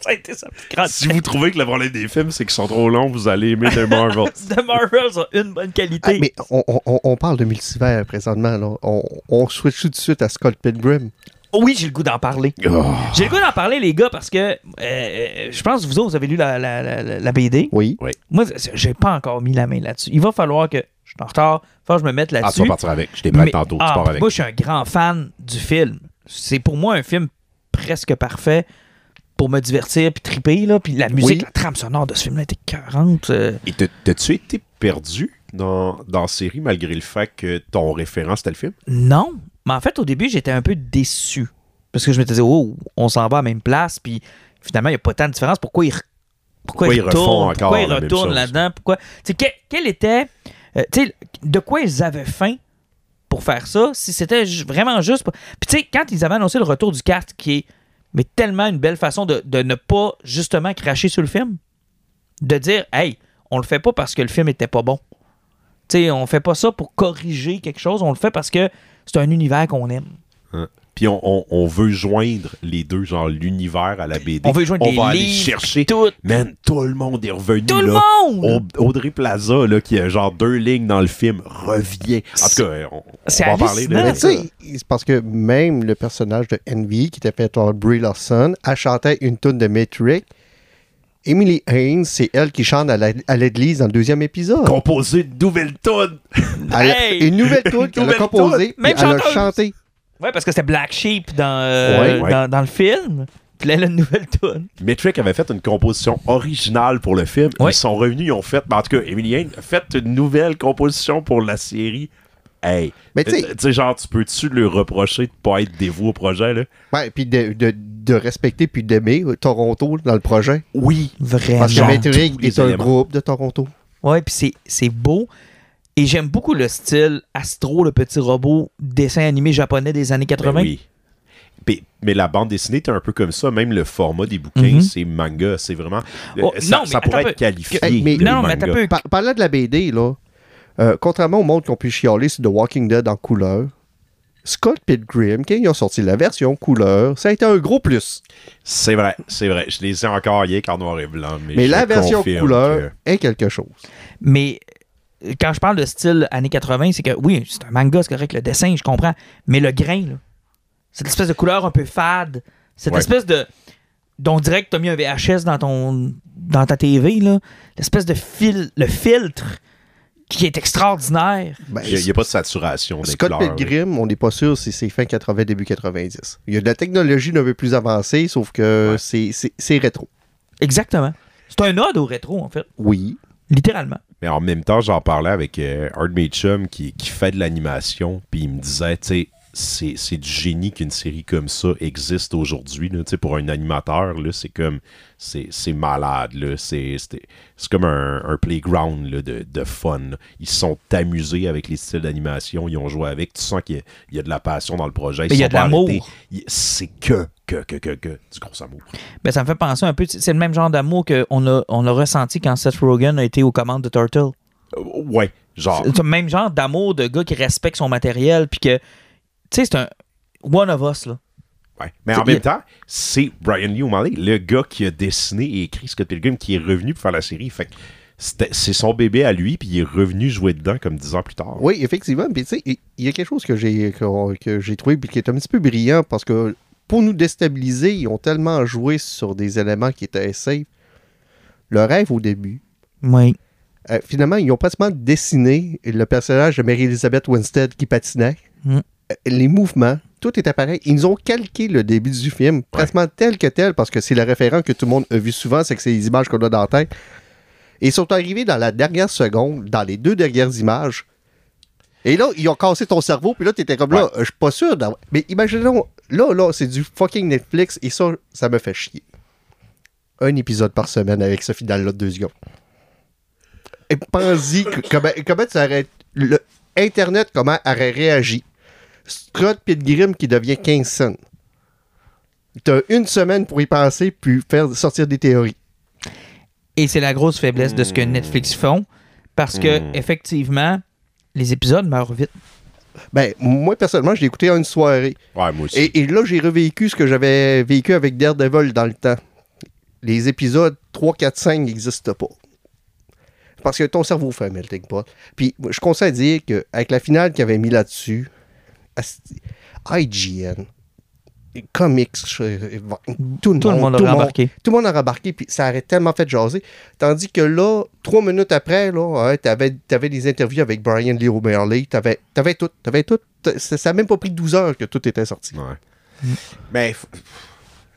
Ça a été sa plus grande Si vous trouvez que le problème des films, c'est qu'ils sont trop longs, vous allez aimer The Marvels. The Marvels a une bonne Ah, qualité. mais on, on- on parle de multivers présentement. Là. On, on switch tout de suite à Scott Pilgrim. Oh oui, j'ai le goût d'en parler. Oh. J'ai le goût d'en parler, les gars, parce que euh, euh, je pense que vous autres, vous avez lu la, la- la- la BD. Oui. Moi, c'est- j'ai pas encore mis la main là-dessus. Il va falloir que. Suis en retard. Faut que je me mette Ah, tu là-dessus. vas partir avec. Je t'ai prêt tantôt, tu ah, pars avec. Moi, je suis un grand fan du film. C'est pour moi un film presque parfait pour me divertir puis triper. Là. Puis la musique, Oui. la trame sonore de ce film-là était 40. Et t'as- t'as-tu été perdu dans, dans la série malgré le fait que ton référent c'était le film? Non. Mais en fait, au début, j'étais un peu déçu. Parce que je me disais, oh, on s'en va à la même place. Puis finalement, il n'y a pas tant de différence. Pourquoi ils, pourquoi Pourquoi ils retournent? encore Pourquoi ils retournent là-dedans? Pourquoi... Tu sais, quel, quel était. Euh, de quoi ils avaient faim pour faire ça? Si c'était vraiment juste. pour- Puis tu sais, quand ils avaient annoncé le retour du cast, qui est mais tellement une belle façon de, ne pas justement cracher sur le film, de dire, hey, on le fait pas parce que le film était pas bon. Tu sais, on fait pas ça pour corriger quelque chose, on le fait parce que c'est un univers qu'on aime. Puis on, on- on veut joindre les deux, genre l'univers à la BD. On veut joindre on les va aller livres, chercher. tout. Man, tout le monde est revenu. Tout le monde! Au- Audrey Plaza, là, qui a genre deux lignes dans le film, revient. En tout cas, on, va en parler. là. Mais c'est parce que même le personnage de Envy, qui était fait par Brie Larson, elle chantait une tune de Metric. Emily Haynes, c'est elle qui chante à l'église dans le deuxième épisode. Composer une nouvelle tonne. A- Hey! Une nouvelle tune qu'elle a composée, Même elle a chanté. Ouais, parce que c'était Black Sheep dans, euh, Ouais, ouais. dans, dans le film. Puis là, la nouvelle tune. Metric avait fait une composition originale pour le film. Ouais. Ils sont revenus, ils ont fait. ben, en tout cas, Emilien a fait une nouvelle composition pour la série. Hey. Mais tu sais- tu sais, genre, tu peux-tu lui reprocher de pas être dévoué au projet, là? Ouais, puis de, de- de respecter puis d'aimer Toronto dans le projet. Oui. Vraiment. Parce que Metric est un groupe de Toronto. Ouais, puis c'est- c'est beau. Et j'aime beaucoup le style Astro, le petit robot dessin animé japonais des années 80. Ben oui. Mais la bande dessinée est un peu comme ça. Même le format des bouquins, Mhm. c'est manga. C'est vraiment. Oh, ça non, mais ça pourrait être qualifié. Hey, mais- de Non, manga. Par- parlant de la BD, là, euh, contrairement au monde qu'on peut chialer sur The Walking Dead en couleur, Scott Pilgrim, quand ils ont sorti la version couleur, ça a été un gros plus. C'est vrai, c'est vrai. Je les ai encore rien qu'en noir et blanc. Mais, Mais je la version confirme couleur est quelque chose. Mais euh, quand je parle de style années 80, c'est que oui, c'est un manga, c'est correct, le dessin, je comprends. Mais le grain, là, cette espèce de couleur un peu fade, cette Ouais. espèce de. dont que t'as mis un VHS dans ton dans ta TV, là. L'espèce de fil, le filtre qui est extraordinaire. Ben, Il n'y a, pas de saturation des Scott couleurs. Pilgrim, on n'est pas sûr si c'est fin 80, début 90. Il y a de la technologie un peu plus avancée, sauf que Ouais. c'est- c'est c'est rétro. Exactement. C'est un ode au rétro, en fait. Oui. Littéralement. Mais en même temps, j'en parlais avec euh, qui, qui fait de l'animation, puis il me disait, tu sais, c'est c'est du génie qu'une série comme ça existe aujourd'hui. Pour un animateur, là, c'est comme, c'est c'est malade. là. C'est comme un, un playground là, de, de fun. là. Ils sont amusés avec les styles d'animation, ils ont joué avec. Tu sens qu'il y, a- il y a de la passion dans le projet. Il y a de l'amour. C'est que, que, que, que, que du gros amour. Ben, ça me fait penser un peu. C'est le même genre d'amour qu'on a, on a ressenti quand Seth Rogen a été aux commandes de Turtle. Euh, ouais, genre. C'est le même genre d'amour de gars qui respecte son matériel, puis que, sais, c'est un one of us, là. Ouais. Mais en même temps, c'est Brian Lee O'Malley, le gars qui a dessiné et écrit Scott Pilgrim, qui est revenu pour faire la série. Fait que c'était- c'est son bébé à lui, puis il est revenu jouer dedans comme dix ans plus tard. Oui, effectivement. Puis, tu sais, il y a quelque chose que j'ai que, que j'ai trouvé puis qui est un petit peu brillant parce que pour nous déstabiliser, ils ont tellement joué sur des éléments qui étaient safe. Le rêve au début. Oui. euh, finalement, ils ont pratiquement dessiné le personnage de Mary-Elizabeth Winstead qui patinait. Mm. Les mouvements, tout était pareil. Ils nous ont calqué le début du film, pratiquement tel que tel, parce que c'est le référent que tout le monde a vu souvent, c'est que c'est les images qu'on a dans la tête. Et ils sont arrivés dans la dernière seconde, dans les deux dernières images. Et là, ils ont cassé ton cerveau, puis là, t'étais comme là, Ouais. je suis pas sûr d'avoir. Mais imaginons, là, là, c'est du fucking Netflix, et ça, ça me fait chier. Un épisode par semaine avec ce final-là de deux secondes. Et pense-y, comment, comment tu aurais. Le, Internet, comment aurait réagi? Scott Pilgrim qui devient 15 cents. T'as une semaine pour y penser, puis faire sortir des théories. Et c'est la grosse faiblesse de ce que Netflix font, parce que, Mm. effectivement, les épisodes meurent vite. Ben, moi, personnellement, je l'ai écouté en une soirée. Ouais, moi aussi. Et, et là, j'ai revécu ce que j'avais vécu avec Daredevil dans le temps. Les épisodes 3, 4, 5 n'existent pas. Parce que ton cerveau fait un melting pot. Puis, je conseille à dire qu'avec la finale qu'il avait mis là-dessus, IGN, comics, je- tout le Tout le monde tout a embarqué. tout le monde a rembarqué, puis ça aurait tellement fait jaser. Tandis que là, trois minutes après, là, t'avais, t'avais des interviews avec Brian Lee O'Malley, t'avais, t'avais tout, t'avais tout. Ça ça a même pas pris 12 heures que tout était sorti. Ouais. Mais f-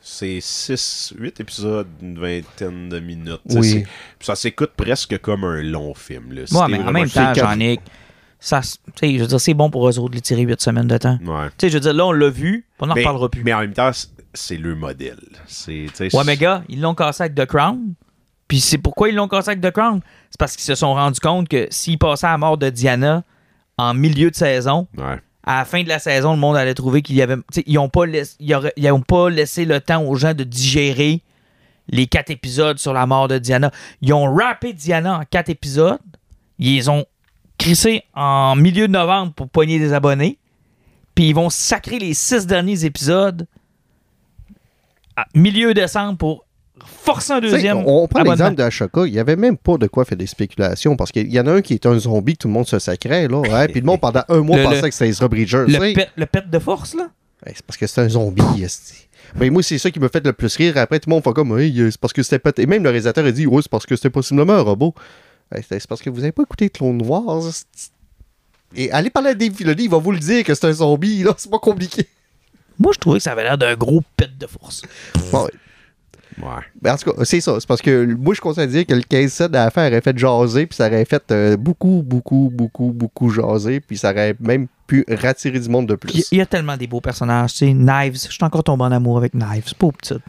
c'est 6, 8 épisodes d'une vingtaine de minutes. Oui. Ça s'écoute presque comme un long film. Là. Ouais, mais en même temps, Jean-Nic, ça, je veux dire, c'est bon pour eux autres de les tirer 8 semaines de temps. Ouais. Tu sais, je veux dire, là, on l'a vu, on n'en reparlera plus. mais en même temps, c'est- le modèle. C'est, Ouais, mais gars, ils l'ont cassé avec The Crown. Puis c'est pourquoi ils l'ont cassé avec The Crown? C'est parce qu'ils se sont rendus compte que s'ils passaient à la mort de Diana en milieu de saison, Ouais. à la fin de la saison, le monde allait trouver qu'il y avait. Ils n'ont pas, laiss- ils auraient- ils ont pas laissé le temps aux gens de digérer les quatre épisodes sur la mort de Diana. Ils ont rappé Diana en quatre épisodes. Ils ont crissé en milieu de novembre pour poigner des abonnés. Puis ils vont sacrer les six derniers épisodes à milieu décembre pour forcer un deuxième. on, on prend l'exemple d'Ashoka, il n'y avait même pas de quoi faire des spéculations parce qu'il y en a un qui est un zombie que tout le monde se sacrait, là. hein, puis le monde pendant un mois Le- pensait le- que c'était Ezra Bridger. Le pet, le pet de force, là? Ouais, c'est parce que c'est un zombie. Ben, moi, c'est ça qui me fait le plus rire. Après, tout le monde fait comme, Hey, euh, c'est parce que c'était pas. Et même le réalisateur a dit, ouais, c'est parce que c'était possiblement un robot. Ouais, c'est parce que vous n'avez pas écouté Clone Wars. esti. Et allez parler à Dave Filoni, il va vous le dire que c'est un zombie, là. C'est pas compliqué. Moi, je trouvais que ça avait l'air d'un gros pet de force. Bon, ouais. Ouais. Ben, en tout cas, c'est ça. C'est parce que moi, je conseille à dire que le 15-7 à la fin aurait fait jaser, puis ça aurait fait euh, beaucoup, beaucoup, beaucoup, beaucoup jaser, puis ça aurait même pu rattirer du monde de plus. Il y a tellement des beaux personnages. Tu sais, Knives, je suis encore tombé en amour avec Knives. Pas petite.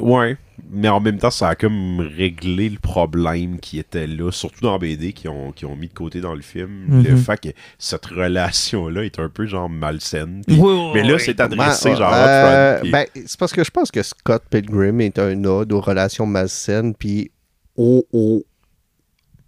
Ouais, mais en même temps, ça a comme réglé le problème qui était là, surtout dans BD, qui ont, qui ont mis de côté dans le film. Le Mhm. fait que cette relation-là est un peu genre malsaine. Puis- Oui, oui, mais là, oui. c'est adressé genre euh, ben, c'est parce que je pense que Scott Pilgrim est un ode aux relations malsaines, puis aux, aux,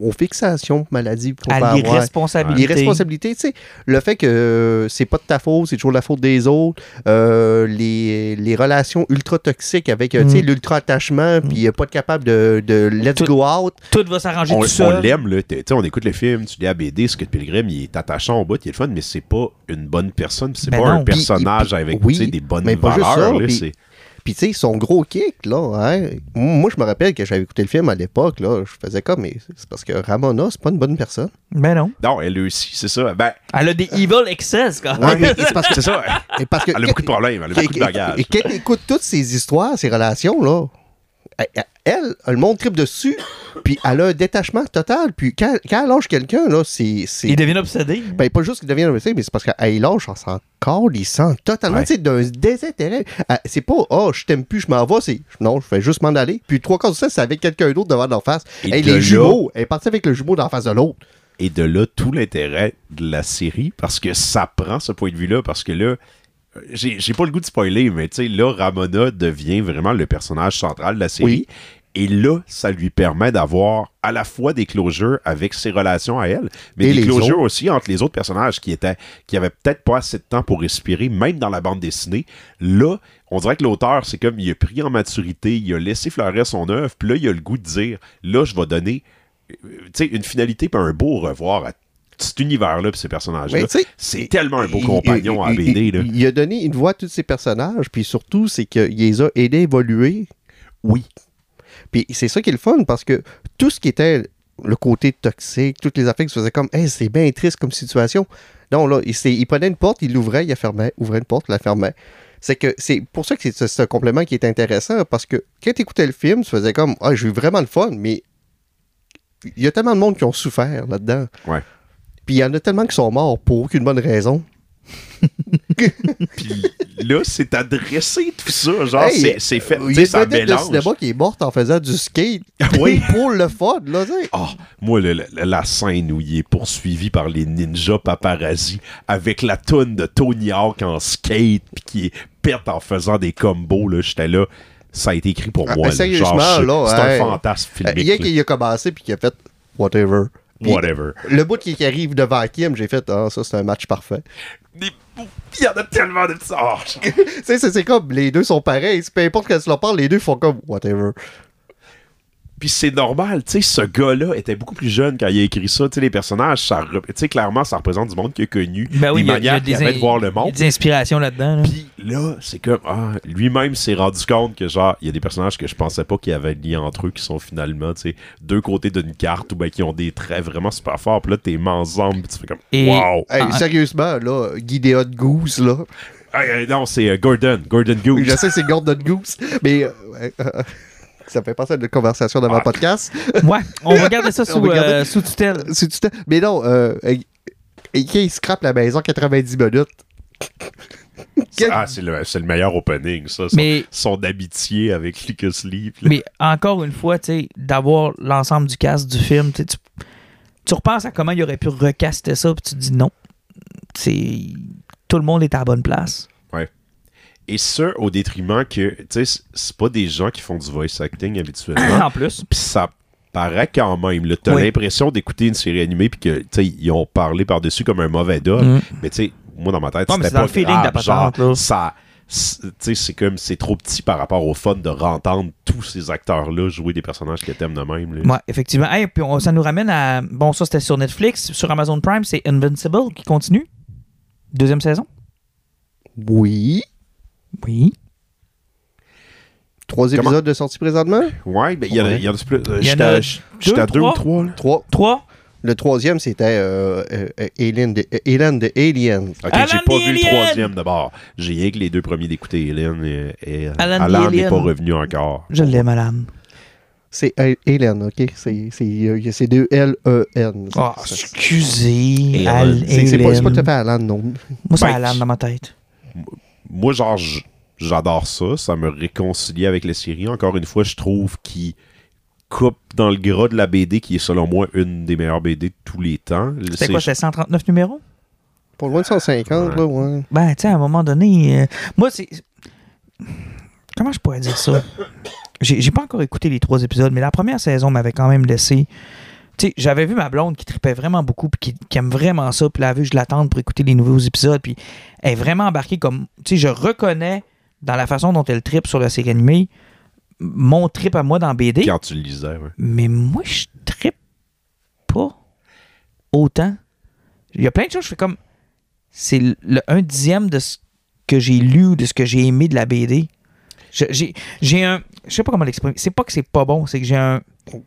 aux fixations maladies qu'on peut À l'irresponsabilité. L'irresponsabilité, tu sais, le fait que euh, c'est pas de ta faute, c'est toujours la faute des autres, euh, les, les relations ultra toxiques avec, euh, tu sais, Mm. l'ultra-attachement, puis euh, pas être capable de, de let's Tout- go out. Tout va s'arranger on, tout on seul. l'aime, là. T'sais, t'sais, on écoute le film, tu lis la BD, Scott Pilgrim, il est attachant au bout, il est le fun, mais c'est pas une bonne personne, c'est Ben pas non. un personnage Puis- avec oui, des bonnes mais pas juste valeurs. ça, là, puis- c'est- Puis, tu sais, son gros kick, là, hein, moi, je me rappelle que j'avais écouté le film à l'époque, là, je faisais comme, mais c'est parce que Ramona, c'est pas une bonne personne. Ben non. Non, elle aussi, c'est ça. Ben, Elle a des evil excess, quand Ouais, même. mais c'est parce que c'est ça. Et parce que Elle a beaucoup de problèmes, elle a beaucoup de bagages. Et quand tu écoutes toutes ces histoires, ces relations, là, elle, elle, le monde tripe dessus, puis elle a un détachement total. Puis quand, quand elle lâche quelqu'un, là, c'est. Il devient obsédé. Ben, pas juste qu'il devient médecin, mais c'est parce qu'elle lâche, on s'en sent totalement, Ouais. tu sais, d'un désintérêt. C'est pas, oh, je t'aime plus, je m'en vais, c'est, non, je vais juste m'en aller. Puis trois quarts du temps, c'est avec quelqu'un d'autre devant leur face. Et Hey, de là- les jumeaux, elle est partie avec le jumeau dans la face de l'autre. Et de là, tout l'intérêt de la série, parce que ça prend ce point de vue-là, parce que là, j'ai pas le goût de spoiler, mais tu sais, là, Ramona devient vraiment le personnage central de la série. Oui. Et là, ça lui permet d'avoir à la fois des closures avec ses relations à elle, mais Et des closures autres. aussi entre les autres personnages qui étaient qui avaient peut-être pas assez de temps pour respirer, même dans la bande dessinée. Là, on dirait que l'auteur, c'est comme il a pris en maturité, il a laissé fleurir son œuvre, puis là, il a le goût de dire là, je vais donner euh, une finalité puis un beau au revoir à cet univers-là puis ces personnages-là. C'est tellement un beau compagnon à BD. il- Là. Il, a donné une voix à tous ces personnages, puis surtout, c'est qu'il les a aidés à évoluer. Oui. Puis c'est ça qui est le fun, parce que tout ce qui était le côté toxique, toutes les affaires qui se faisaient comme, hey, c'est bien triste comme situation. Non, là, il, il prenait une porte, il l'ouvrait, il la fermait, ouvrait une porte, il la fermait. C'est que c'est pour ça que c'est un complément qui est intéressant, parce que quand tu écoutais le film, tu faisais comme, ah, j'ai eu vraiment le fun, mais il y a tellement de monde qui ont souffert là-dedans. Ouais. Puis il y en a tellement qui sont morts pour aucune bonne raison. Puis là, c'est adressé tout ça. Genre, Hey, c'est- c'est fait. Il y a une de cinéma qui est morte en faisant du skate. Oui. pour le fun, là, tu sais. Ah, moi, le- le- la scène où il est poursuivi par les ninjas paparazzi avec la toune de Tony Hawk en skate puis qui pète en faisant des combos, là, j'étais là. Ça a été écrit pour Ah, moi. là. sérieusement, Genre, là, c'est hey. un fantasme Euh, filmique. Il y a qui a commencé puis qui a fait whatever. Whatever. Le bout qui, qui arrive devant Kim, j'ai fait ah ça c'est un match parfait. Il y en a tellement de ça. C'est- c'est comme les deux sont pareils, peu importe quand tu leur parles, les deux font comme whatever. Puis c'est normal, tu sais, ce gars-là était beaucoup plus jeune quand il a écrit ça. Tu sais, les personnages, ça, tu sais, clairement, ça représente du monde qu'il a connu, Ben oui, des manières qu'il des avait de voir le Il y a monde. des inspirations là-dedans. là. Puis là, c'est comme, ah, lui-même s'est rendu compte que, genre, il y a des personnages que je pensais pas qu'il y avait liés entre eux qui sont finalement, tu sais, deux côtés d'une carte ou ben qui ont des traits vraiment super forts. Puis là, t'es ensemble, puis tu fais comme, Et- wow! Hey, Ah. sérieusement là, Gideon Goose là. Hey, non, c'est euh, Gordon, Gordon Oui, je Goose. sais c'est Gordon Goose, mais euh, ouais, euh, ça fait penser à une conversation dans ma Ah. podcast. Ouais, on va garder ça sous, garder- euh, sous tutelle. Temps- Mais non, euh, il scrape la maison 90 minutes? Quel- Ah, c'est le, c'est le meilleur opening, ça. Son, Mais- son amitié avec Lucas Lee. là- Mais encore une fois, tu sais, d'avoir l'ensemble du cast du film, tu tu, repenses à comment il aurait pu recaster ça, puis tu te dis non. C'est tout le monde est à la bonne place. Et ça, au détriment que, tu sais, c'est- c'est pas des gens qui font du voice acting habituellement. en plus. Puis ça paraît quand même. là. T'as Oui. l'impression d'écouter une série animée puis que, tu sais, ils ont parlé par-dessus comme un mauvais dog. Mm. Mais tu sais, moi, dans ma tête, c'était pas le feeling là. ça... tu sais, c'est comme c'est trop petit par rapport au fun de rentendre tous ces acteurs-là jouer des personnages que t'aimes de même. là. Ouais, effectivement. Hey, puis on- ça nous ramène à. Bon, ça, c'était sur Netflix. Sur Amazon Prime, c'est Invincible qui continue. Deuxième saison. Oui. Oui. Trois Comment- épisodes de sortie présentement? Ouais, ben, il y en a, Ouais. il y en a plus. euh, Il y en J'étais a à- j'étais à deux, deux ou trois? trois. là. Trois. Trois? Le troisième, c'était euh, euh, euh, Alien, de, euh, Alien de Alien. Ok, Alan j'ai pas the vu le Alien! troisième d'abord. J'ai rien que les deux premiers d'écouter, Hélène et, et Alan the Alan n'est Alien. pas revenu encore. Je l'aime, Alan. C'est A- Alien, OK? C'est euh, deux L-E-N. C'est- excusez. Alan. Al- c'est c'est pas, c'est pas tout à fait Alan, non. Moi, c'est Ben, Alan dans ma tête. Moi, genre, j'adore ça. Ça me réconcilie avec les séries. Encore une fois, je trouve qu'il coupe dans le gras de la BD, qui est selon moi une des meilleures BD de tous les temps. C'était C'est- quoi, c'était 139 numéros? Pour loin de 150, Ouais. là, ouais. Ben, tu sais, à un moment donné, euh, moi, c'est. Comment je pourrais dire ça? J'ai j'ai pas encore écouté les trois épisodes, mais la première saison m'avait quand même laissé. Tu sais, j'avais vu ma blonde qui tripait vraiment beaucoup, puis qui, qui aime vraiment ça, puis là, elle a vu que je l'attende pour écouter les nouveaux épisodes, puis elle est vraiment embarquée comme. Tu sais, je reconnais dans la façon dont elle tripe sur la série animée mon trip à moi dans BD, Quand tu le lisais, ouais. mais moi, je tripe pas autant. Il y a plein de choses, je fais comme. C'est le, un dixième de ce que j'ai lu ou de ce que j'ai aimé de la BD. J'ai un. Je sais pas comment l'exprimer. C'est pas que c'est pas bon, c'est que j'ai un.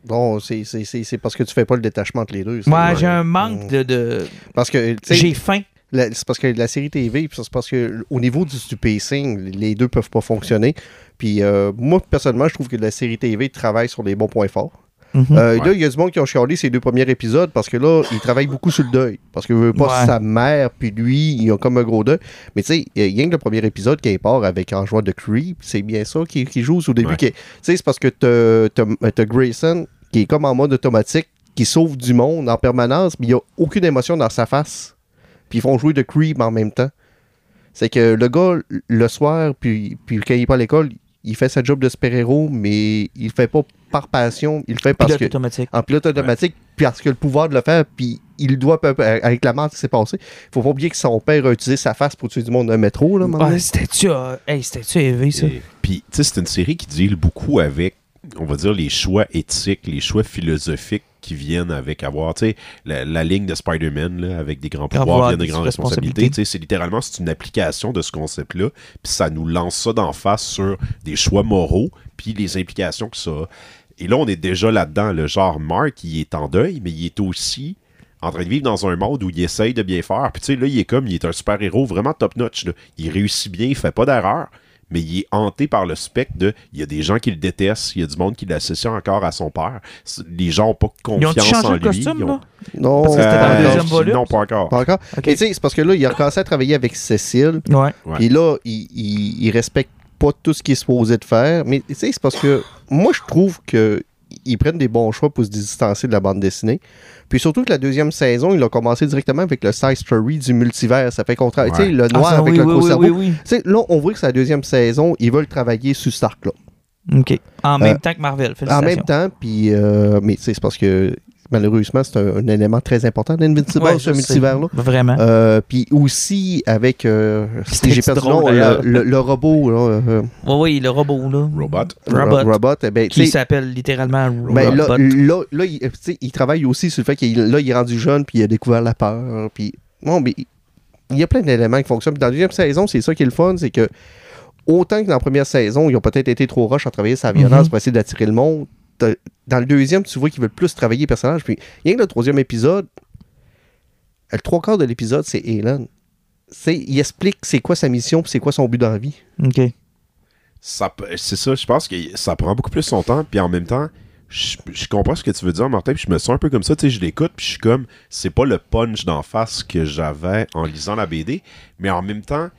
Bon, c'est- parce que tu fais pas le détachement entre les deux. Ouais, j'ai un manque de. de- Parce que, J'ai faim. c'est parce que la série TV, c'est parce que au niveau du, du pacing, les deux peuvent pas fonctionner. Puis euh, moi, personnellement, je trouve que la série TV travaille sur les bons points forts. Mhm. Euh, Ouais. Là, il y a du monde qui ont chialé ces deux premiers épisodes parce que là, il travaille beaucoup sur le deuil. Parce que veut pas Ouais. sa mère, puis lui, il a comme un gros deuil. Mais tu sais, il y a rien que le premier épisode qui part avec en jouant de Creep, c'est bien ça qui, qui joue au début. Ouais. est- Tu sais, c'est parce que t'as- Grayson qui est comme en mode automatique, qui sauve du monde en permanence, mais il n'y a aucune émotion dans sa face. Puis ils font jouer de Creep en même temps. C'est que le gars, le soir, puis, puis quand il est pas à l'école, il fait sa job de super-héros, mais il le fait pas par passion, il le fait parce Pilote que automatique. en pilote automatique, puis parce qu'il a le pouvoir de le faire, puis il doit, avec la mort qui s'est passée, faut pas oublier que son père a utilisé sa face pour tuer du monde dans le métro, là, Ouais, c'était-tu. euh, hey, c'était-tu élevé, ça? Et- Puis, tu sais, c'est une série qui deal beaucoup avec, on va dire, les choix éthiques, les choix philosophiques qui viennent avec avoir, tu sais, la, la ligne de Spider-Man, avec des grands Grand pouvoirs pouvoir, viennent de des grandes responsabilités. c'est littéralement, c'est une application de ce concept-là, puis ça nous lance ça d'en face sur des choix moraux, puis les implications que ça a. Et là, on est déjà là-dedans. Le genre, Mark, il est en deuil, mais il est aussi en train de vivre dans un monde où il essaye de bien faire. Puis tu sais, là, il est comme, il est un super-héros vraiment top-notch. Il réussit bien, il fait pas d'erreur, mais il est hanté par le spectre de, il y a des gens qui le détestent, il y a du monde qui l'associe encore à son père. Les gens n'ont pas Ils ont confiance en le lui. costume, ils ont-? Non, Parce que c'était dans le euh, deuxième volume, Non, pas encore. Pas encore. Ok. Mais tu sais, c'est parce que là, il a recommencé à travailler avec Cécile, Ouais. Ouais. puis là, il, il, il respecte pas tout ce qu'il est supposé de faire. Mais tu sais, c'est parce que moi, je trouve que ils prennent des bons choix pour se distancer de la bande dessinée. Puis surtout que la deuxième saison, il a commencé directement avec le side story du multivers. Ça fait contraire. Tu sais, le noir Ah, ça, avec oui, le gros oui, cerveau. oui, oui. Tu sais, là, on voit que c'est la deuxième saison, ils veulent travailler sur cet arc-là. OK. En même Euh, temps que Marvel. En même temps, puis, euh, mais tu sais, c'est parce que malheureusement, c'est un, un élément très important d'Invincible, Ouais, ce multivers-là. Vraiment. Euh, puis aussi avec, euh, C'était j'ai perdu le drôle, nom, d'ailleurs. le, le- le robot, là, euh, Oui, oui, le robot, là. Robot. Robot. Ro- robot, eh ben, tu Qui s'appelle littéralement Robot. ben, là, là, là, il, travaille aussi sur le fait qu'il là, il est rendu jeune, puis il a découvert la peur, puis bon, mais il y a plein d'éléments qui fonctionnent. Puis dans la deuxième saison, c'est ça qui est le fun, c'est que autant que dans la première saison, ils ont peut-être été trop rush à travailler sa violence Mhm. pour essayer d'attirer le monde, dans le deuxième, tu vois qu'ils veulent plus travailler les personnages. Puis rien que le troisième épisode, le trois quarts de l'épisode, c'est. C'est, il explique c'est quoi sa mission puis c'est quoi son but dans la vie. OK. Ça peut- c'est ça, je pense que ça prend beaucoup plus son temps, puis en même temps, je, je comprends ce que tu veux dire, Martin, puis je me sens un peu comme ça, tu sais, je l'écoute, puis je suis comme, c'est pas le punch d'en face que j'avais en lisant la BD, mais en même temps,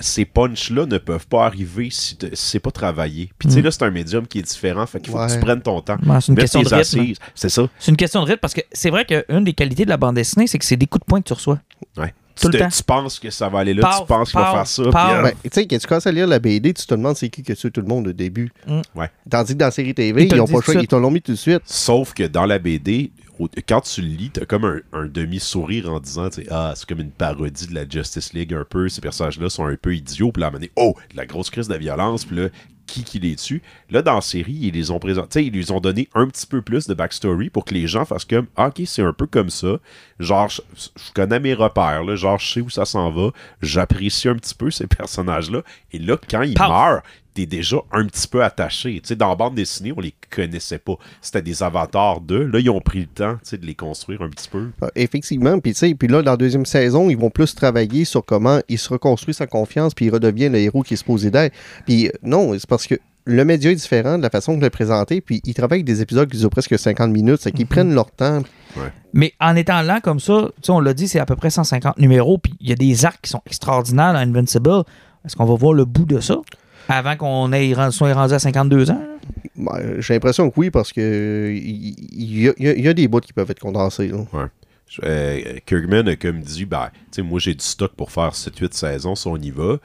ces punchs-là ne peuvent pas arriver si, te- si c'est pas travaillé. Puis tu sais, Mm. là, c'est un médium qui est différent, fait qu'il faut que tu prennes ton temps. Ouais, c'est une Mettre question de rythme. assises, c'est ça. C'est une question de rythme parce que c'est vrai qu'une des qualités de la bande dessinée, c'est que c'est des coups de poing que tu reçois. Ouais. Tout tu, le te- temps. tu penses que ça va aller là, tu penses qu'il va faire ça, euh, Ben, tu sais, quand tu commences à lire la BD, tu te demandes c'est qui qui a tué tout le monde au début. Mm. Ouais. Tandis que dans la série TV, Ils ils ont pas choix, ils te l'ont mis tout de suite. Sauf que dans la BD, quand tu le lis, t'as comme un, un demi-sourire en disant, ah, c'est comme une parodie de la Justice League un peu, ces personnages-là sont un peu idiots, puis là, à un moment donné, oh, de la grosse crise de violence, puis là, qui qui les tue? Là, dans la série, ils les ont présentés, ils lui ont donné un petit peu plus de backstory pour que les gens fassent comme, ah, ok, c'est un peu comme ça. Genre, je, je connais mes repères, là, genre, je sais où ça s'en va, j'apprécie un petit peu ces personnages-là, et là, quand ils meurent, t'es déjà un petit peu attaché. Tu sais, dans la bande dessinée, on les connaissait pas. C'était des avatars d'eux. Là, ils ont pris le temps, tu sais, de les construire un petit peu. Euh, Effectivement, puis tu sais, puis là, dans la deuxième saison, ils vont plus travailler sur comment il se reconstruit sa confiance, puis il redevient le héros qui est supposé d'être. Puis euh, non, c'est parce que le média est différent de la façon de le présenter, puis ils travaillent avec des épisodes qui durent presque 50 minutes, c'est qu'ils prennent leur temps. Mais en étant lent comme ça, tu sais, on l'a dit, c'est à peu près 150 numéros, puis il y a des arcs qui sont extraordinaires dans Invincible. Est-ce qu'on va voir le bout de ça? Avant qu'on ait, soit rendu à 52 ans? Ben, J'ai l'impression que oui, parce que il y, a- y y des bouts qui peuvent être condensés. là. Euh, Kirkman a comme dit, ben, tu sais, moi j'ai du stock pour faire 7-8 saisons si on y va.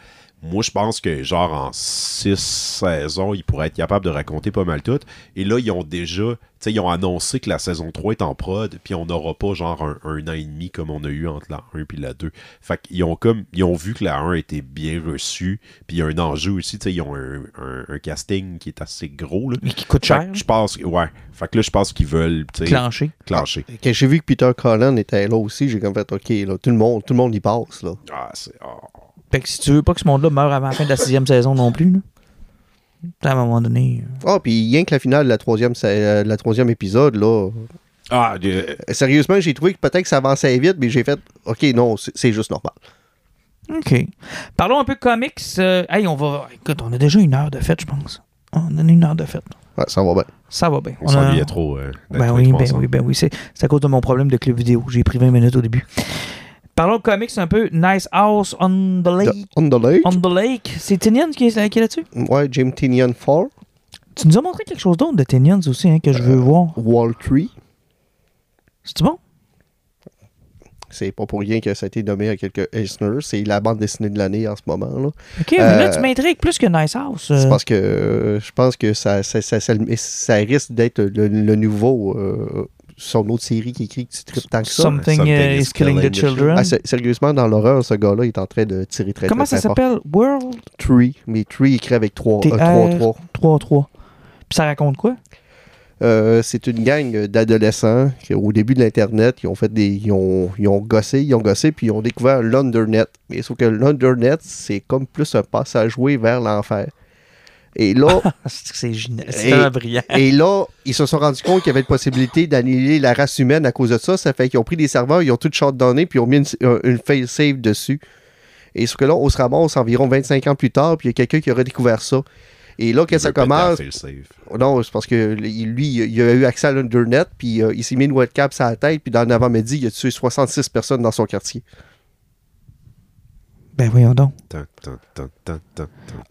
Moi, je pense que genre en 6 saisons, ils pourraient être capables de raconter pas mal tout. Et là, ils ont déjà, tu sais, ils ont annoncé que la saison 3 est en prod, puis on n'aura pas genre un, un an et demi comme on a eu entre la 1 et la 2. Fait qu'ils ont comme, ils ont vu que la 1 était bien reçue, puis il y a un enjeu aussi, tu sais, ils ont un, un- un casting qui est assez gros, là. Mais qui coûte Fait cher, je pense, que- ouais. Fait que là, je pense qu'ils veulent, tu sais, clenché. clencher. Quand j'ai vu que Peter Cullen était là aussi, j'ai comme fait OK, là, tout le monde, tout le monde y passe. Là. Ah, c'est. ah. Fait que si tu veux pas que ce monde-là meure avant la fin de la sixième saison non plus, là, à un moment donné. euh, Ah, puis rien que la finale de la troisième, euh, la troisième épisode, là. Ah, de- euh, Sérieusement, j'ai trouvé que peut-être que ça avançait vite, mais j'ai fait OK, non, c'est juste normal. OK. Parlons un peu de comics. Euh, hey, on va. Écoute, on a déjà une heure de fête, je pense. On a une heure de fête. Ouais, ça va bien. Ça va bien. on a- s'ennuyait trop. euh, d'être Ben tous oui, ben oui, ben oui. C'est c'est à cause de mon problème de club vidéo. J'ai pris 20 minutes au début. Parlons de comics un peu. Nice House on the The Lake. On the Lake? On the Lake. C'est Tinians qui est, qui est là-dessus? Ouais, Jim Tinian 4, Tu nous as montré quelque chose d'autre de Tinians aussi hein, que je Euh, veux voir. Wall Tree. C'est bon? C'est pas pour rien que ça a été nommé à quelques Eisner. C'est la bande dessinée de l'année en ce moment. Là. OK, mais là, Euh, tu m'intrigues plus que Nice House. C'est euh. parce que euh, je pense que ça, ça, ça, ça- ça risque d'être le, le nouveau. Euh, son autre série qui écrit que tu tripes tant que ça. Something, Something uh, is is killing the killing the children. Ah, sé- sérieusement, dans l'horreur, ce gars-là il est en train de tirer très Comment très ça s'appelle? World? Tree. Mais Tree écrit avec 3 TR. 3 3-3. Puis ça raconte quoi? Euh, c'est une gang d'adolescents qui, au début de l'Internet, ils ont fait des. Ils ont, ils ont gossé, ils ont gossé, puis ils ont découvert l'Undernet. Mais sauf que l'Undernet, c'est comme plus un passageway vers l'enfer. Et là, Ah, c'est génial. C'est Et- tellement brillant. et là, ils se sont rendus compte qu'il y avait une possibilité d'annihiler la race humaine à cause de ça. Ça fait qu'ils ont pris des serveurs, ils ont tout shotdowné, puis ils ont mis une, un- une fail safe dessus. Et sauf que là, on se ramasse environ 25 ans plus tard, puis il y a quelqu'un qui aurait découvert ça. Et là, quand ça commence, non, c'est parce que lui, il a eu accès à l'Internet, puis euh, il s'est mis une webcam sur la tête, puis dans l'avant-midi, il a tué 66 personnes dans son quartier. Ben voyons donc. OK,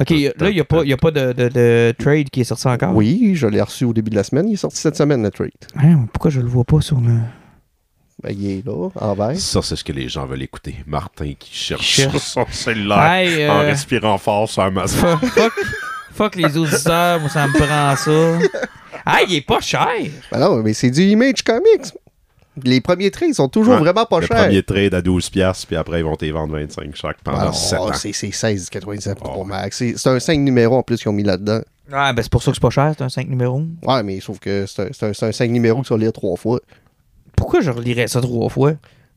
OK, là, il n'y a pas, y a pas de, de- de trade qui est sorti encore? Oui, je l'ai reçu au début de la semaine. Il est sorti cette semaine, le trade. Hein, pourquoi je le vois pas sur le... Ben, il est là, en vert. Ça, c'est ce que les gens veulent écouter. Martin qui cherche sur son cellulaire Hey, en respirant fort sur Amazon. fuck, fuck, fuck les auditeurs, moi, ça me prend ça. Ah, il est pas cher. Ben non, mais c'est du Image Comics. Les premiers trades sont toujours Ouais, vraiment pas Le chers. premier trade à 12$, piastres, puis après, ils vont te les vendre 25 chaque pendant Ah, 7 ans. c'est c'est 16,97 pour Oh, ouais. Max. C'est un 5 numéros en plus qu'ils ont mis là-dedans. Ouais, ben c'est pour ça que c'est pas cher, c'est un 5 numéros. Ouais, mais sauf que c'est un, c'est un- c'est un 5 numéros que tu vas lire trois fois. Pourquoi je relirais ça trois fois?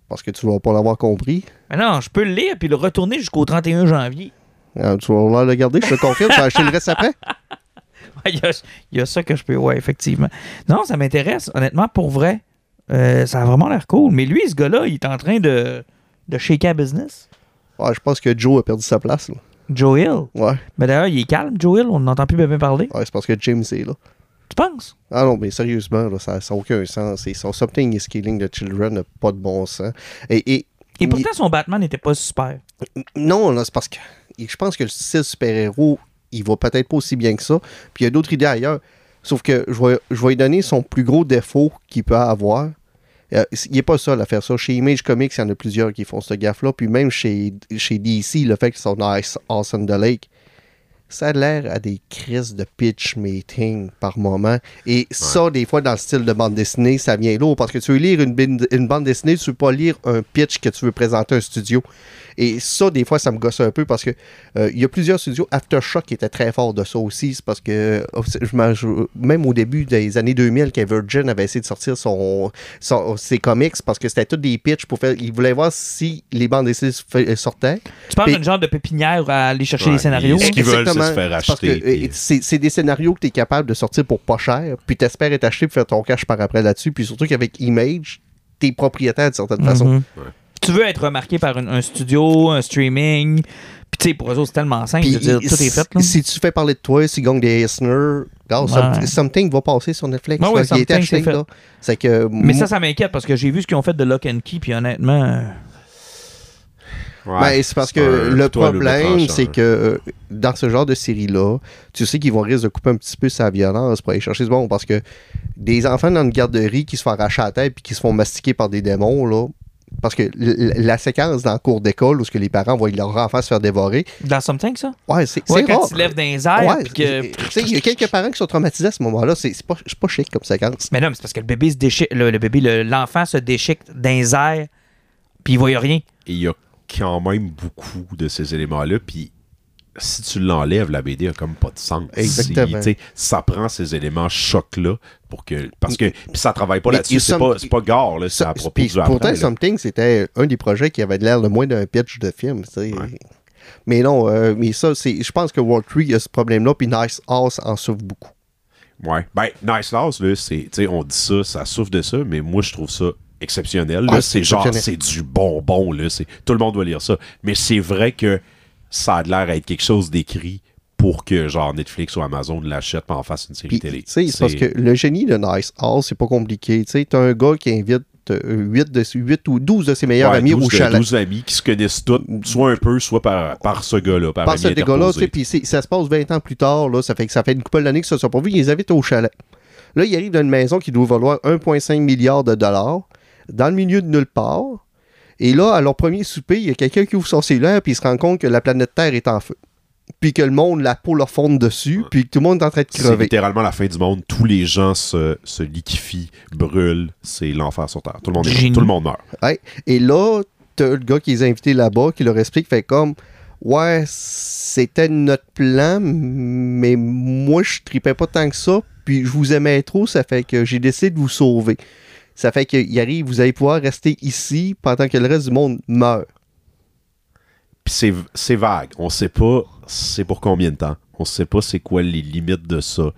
Parce que tu vas pas l'avoir compris. Mais non, je peux le lire puis le retourner jusqu'au 31 janvier. Euh, tu vas vouloir le garder, je te confirme, tu vas acheter le reste après. Ouais, Il y, a, il y a ça que je peux, ouais, effectivement. Non, ça m'intéresse, honnêtement, pour vrai. Euh, ça a vraiment l'air cool. Mais lui, ce gars-là, il est en train de, de shaker business. Ouais, je pense que Joe a perdu sa place. là. Joe Hill. Ouais, Mais d'ailleurs, il est calme, Joe Hill. On n'entend plus bien parler. ouais c'est parce que James est là. Tu penses? Ah non, mais sérieusement, là, ça n'a aucun sens. Et son Something is Killing the Children n'a pas de bon sens. Et, et, Et pourtant, son Batman n'était pas super. non, là, c'est parce que je pense que le style super-héros, il va peut-être pas aussi bien que ça. Puis il y a d'autres idées ailleurs. Sauf que je vais, je vais lui donner son plus gros défaut qu'il peut avoir. Euh, il n'est pas seul à faire ça. Chez Image Comics, il y en a plusieurs qui font ce gaffe-là. Puis même chez, chez DC, le fait qu'ils sont Nice Awesome the Lake, ça a l'air à des crises de pitch meeting par moment. Et ça, des fois, dans le style de bande dessinée, ça vient lourd parce que tu veux lire une, bande dessinée, tu veux pas lire un pitch que tu veux présenter à un studio. Et ça, des fois, ça me gosse un peu parce que euh, il y a plusieurs studios. Aftershock qui était très fort de ça aussi. C'est parce que euh, je même au début des années 2000, quand Virgin avait essayé de sortir son, son- ses comics parce que c'était tous des pitchs pour faire. Ils voulaient voir si les bandes dessinées sortaient. Tu parles d'une genre de pépinière à aller chercher Ouais, les scénarios. ce qu'ils veulent, c'est se faire acheter, puis- C'est des scénarios que tu es capable de sortir pour pas cher, puis t'espères être acheté pour faire ton cash par après là-dessus, puis surtout qu'avec Image, t'es propriétaire d'une certaine façon. Mhm. Tu veux être remarqué par un, un studio, un streaming. Puis tu sais, pour eux autres, c'est tellement simple. Veux dire, tout est fait. Là. si tu fais parler de toi, si gagne des Eisner, Ouais. Something va passer sur Netflix. Ouais, là, ouais, qui a été Something, acheté, c'est fait. là. C'est que. Mais ça, ça m'inquiète parce que j'ai vu ce qu'ils ont fait de Lock and Key, puis honnêtement. Ouais, Ben, c'est parce que le problème, c'est que euh, dans ce genre de série-là, tu sais qu'ils vont risquer de couper un petit peu sa violence pour aller chercher ce bon. Parce que des enfants dans une garderie qui se font arracher la tête puis qui se font mastiquer par des démons, là. Parce que la séquence dans le cours d'école où ce que les parents voient leur enfant se faire dévorer, Dans Something, ça? ouais, c'est Ouais, c'est quand rare. tu lèves dans les airs, Ouais, que. tu sais, il y a quelques parents qui sont traumatisés à ce moment-là. C'est c'est pas, c'est pas chic comme séquence. Mais non, mais c'est parce que le bébé se déchique. Le, le bébé, le- l'enfant se déchique dans les airs, puis il voit rien. Et il y a quand même beaucoup de ces éléments-là, puis si tu l'enlèves, la BD a comme pas de sens. Exactement. Si, ça prend ces éléments chocs-là pour que. Parce que. Puis ça travaille pas là-dessus, c'est pas, pas gare, là, c'est Ça- à propos du pourtant. Something, c'était un des projets qui avait l'air le moins d'un pitch de film. Mais non, euh, mais ça, c'est, je pense que World 3 a ce problème-là, puis Nice House en souffre beaucoup. Ouais. Ben, Nice House, là, c'est. On dit ça, ça souffre de ça, mais moi, je trouve ça exceptionnel. Ouais, c'est genre, c'est du bonbon, là. C'est, tout le monde doit lire ça. Mais c'est vrai que ça a l'air à être quelque chose d'écrit pour que, genre, Netflix ou Amazon l'achètent et en fasse une série Puis, télé. c'est parce que le génie de Nice House, c'est pas compliqué. Tu t'as un gars qui invite 8, de, 8 ou 12 de ses meilleurs Ouais, amis 12 au de- chalet. 12 amis qui se connaissent tous, soit un peu, soit par, par ce gars-là, par, Par ce gars-là, tu sais, puis ça se passe 20 ans plus tard, là, ça fait que ça fait une couple d'années que ça ne sont pas ils les invitent au chalet. Là, ils arrivent dans une maison qui doit valoir 1,5 milliard de dollars, dans le milieu de nulle part. Et là, à leur premier souper, il y a quelqu'un qui ouvre son cellulaire, puis il se rend compte que la planète Terre est en feu. Puis que le monde, la peau leur fonde dessus, puis que tout le monde est en train de C'est crever. littéralement la fin du monde. Tous les gens se, se liquifient, brûlent. C'est l'enfer sur Terre. Tout le monde, est. Tout le monde meurt. Ouais. Et là, t'as le gars qui les a invités là-bas, qui leur explique, fait comme, ouais, c'était notre plan, mais moi, je tripais pas tant que ça, puis je vous aimais trop, ça fait que j'ai décidé de vous sauver. Ça fait qu'il arrive, vous allez pouvoir rester ici pendant que le reste du monde meurt. Puis c'est, vague. On sait pas c'est pour combien de temps. On sait pas c'est quoi les limites de ça.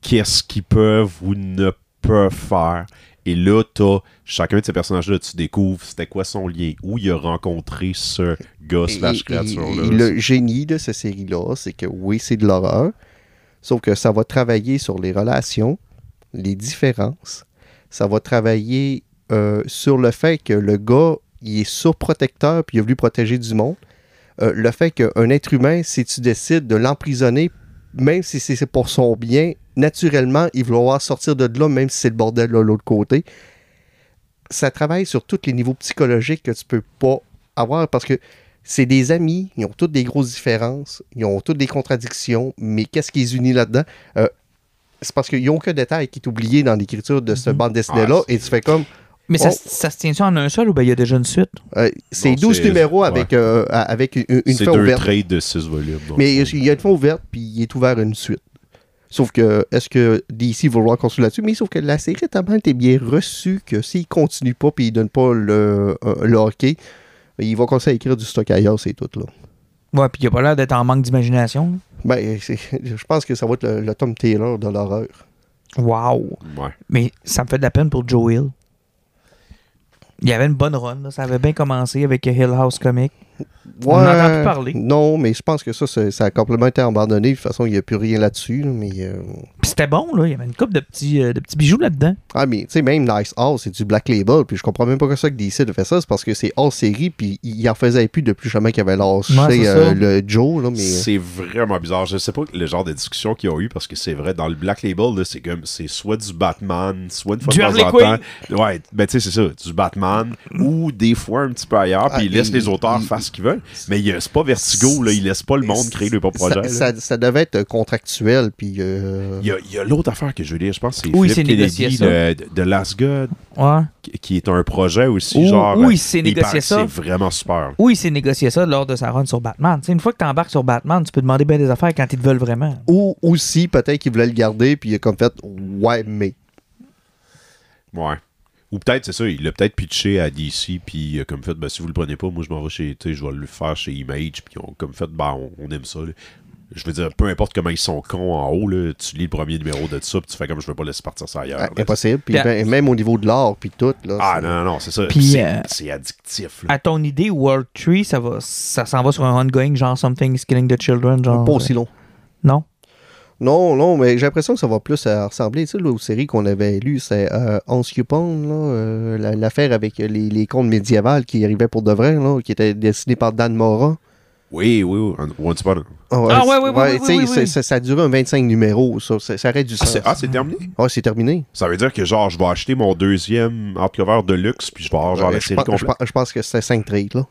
Qu'est-ce qu'ils peuvent ou ne peuvent faire. Et là, t'as chacun de ces personnages-là, tu découvres c'était quoi son lien, où il a rencontré ce gars slash créature-là. le génie de cette série-là, c'est que oui, c'est de l'horreur, sauf que ça va travailler sur les relations, les différences. Ça va travailler euh, sur le fait que le gars, il est surprotecteur puis il a voulu protéger du monde. Euh, le fait qu'un être humain, si tu décides de l'emprisonner, même si c'est pour son bien, naturellement, il va vouloir sortir de là, même si c'est le bordel de l'autre côté. Ça travaille sur tous les niveaux psychologiques que tu peux pas avoir parce que c'est des amis, ils ont toutes des grosses différences, ils ont toutes des contradictions, mais qu'est-ce qui les unit là-dedans? Euh, c'est parce qu'il n'y a aucun détail qui est oublié dans l'écriture de cette bande dessinée-là, Ah, et tu fais comme, Mais ça, Oh. ça se tient-tu en un seul ou bien il y a déjà une suite? euh, c'est Non, 12 c'est- numéros ouais. avec, euh, avec une, une c'est fin deux ouverte. trades de six volumes. donc. Mais il y a une fin ouverte, puis il est ouvert à une suite. Sauf que, est-ce que DC va vouloir construire là-dessus? Mais sauf que la série a tellement été bien reçue que s'il continue pas puis il donne pas le, euh, le hockey, il va commencer à écrire du stock ailleurs, c'est tout, là. Ouais, puis il a pas l'air d'être en manque d'imagination. Ben, c'est- je pense que ça va être le, le Tom Taylor de l'horreur. Wow! Ouais. Mais ça me fait de la peine pour Joe Hill. Il y avait une bonne run, là. ça avait bien commencé avec Hill House Comic. On en plus parler. Non, mais je pense que ça, c'est- ça a complètement été abandonné. De toute façon, il n'y a plus rien là-dessus. là, mais, euh, Puis c'était bon, là. Il y avait une coupe de petits, euh, de petits bijoux là-dedans. Ah, mais tu sais, même Nice House, c'est du Black Label. Puis je comprends même pas que ça que DC a fait ça. C'est parce que c'est hors série. Puis il en faisait plus depuis jamais qu'il avait lâché Ouais, c'est euh, le Joe. Là, mais, C'est vraiment bizarre. Je sais pas le genre de discussion qu'ils ont eu parce que c'est vrai, dans le Black Label, là, c'est comme c'est soit du Batman, soit une fois Du de temps en temps. Ouais, ben tu sais, c'est ça, du Batman ou des fois un petit peu ailleurs, Ah, puis ils laissent il- les auteurs il- faire ce qu'ils veulent. mais il y a- c'est pas Vertigo, là, il laisse pas le monde créer le propre projet. Ça, là. ça- ça devait être contractuel, puis... euh, Il y a, il y a l'autre affaire que je veux dire, je pense que c'est Oui, Philip c'est négocié, Kennedy ça. de, de Last God, Ouais. qui- est un projet aussi, genre... oui, euh, c'est il négocié ça. C'est vraiment super. Oui, c'est négocié ça lors de sa run sur Batman. Tu sais, une fois que tu embarques sur Batman, tu peux demander bien des affaires quand ils te veulent vraiment. Ou aussi, peut-être qu'il voulait le garder, puis il a comme fait « Ouais, mais... Ouais. Ou peut-être, c'est ça, il l'a peut-être pitché à DC, puis il a comme fait, ben, si vous le prenez pas, moi, je m'en vais chez, tu sais, je vais le faire chez Image, puis on comme fait, ben, on, on aime ça, là. Je veux dire, peu importe comment ils sont cons en haut, là, tu lis le premier numéro de ça, puis tu fais comme je veux pas laisser partir ça ailleurs. Ah, impossible. Puis ben, même au niveau de l'art, puis tout, là... Ah non, non, non, c'est ça. Puis, c'est euh, c'est addictif. Là. À ton idée, World Tree, ça va, ça s'en va sur un ongoing, genre Something's Killing the Children, genre. Pas aussi long. Non? Non, non, mais j'ai l'impression que ça va plus ressembler, tu sais, là, aux séries qu'on avait lues, c'est euh, Hans Cupon, là, euh, la- l'affaire avec les, les contes médiévales qui arrivaient pour de vrai, là, qui était dessiné par Dan Mora. Oui, oui, oui. Once upon a- Ah, ouais, ouais, ouais, ouais, tu sais, ouais, ouais. ça, ça a duré un 25 numéros, ça, ça, ça aurait du Ah, sens. c'est ah, c'est terminé? Ouais, c'est terminé. Ça veut dire que, genre, je vais acheter mon deuxième hardcover de luxe, puis je vais avoir, genre, Euh, la je, série pense, je complète. pense- je pense que c'est 5 trades, là.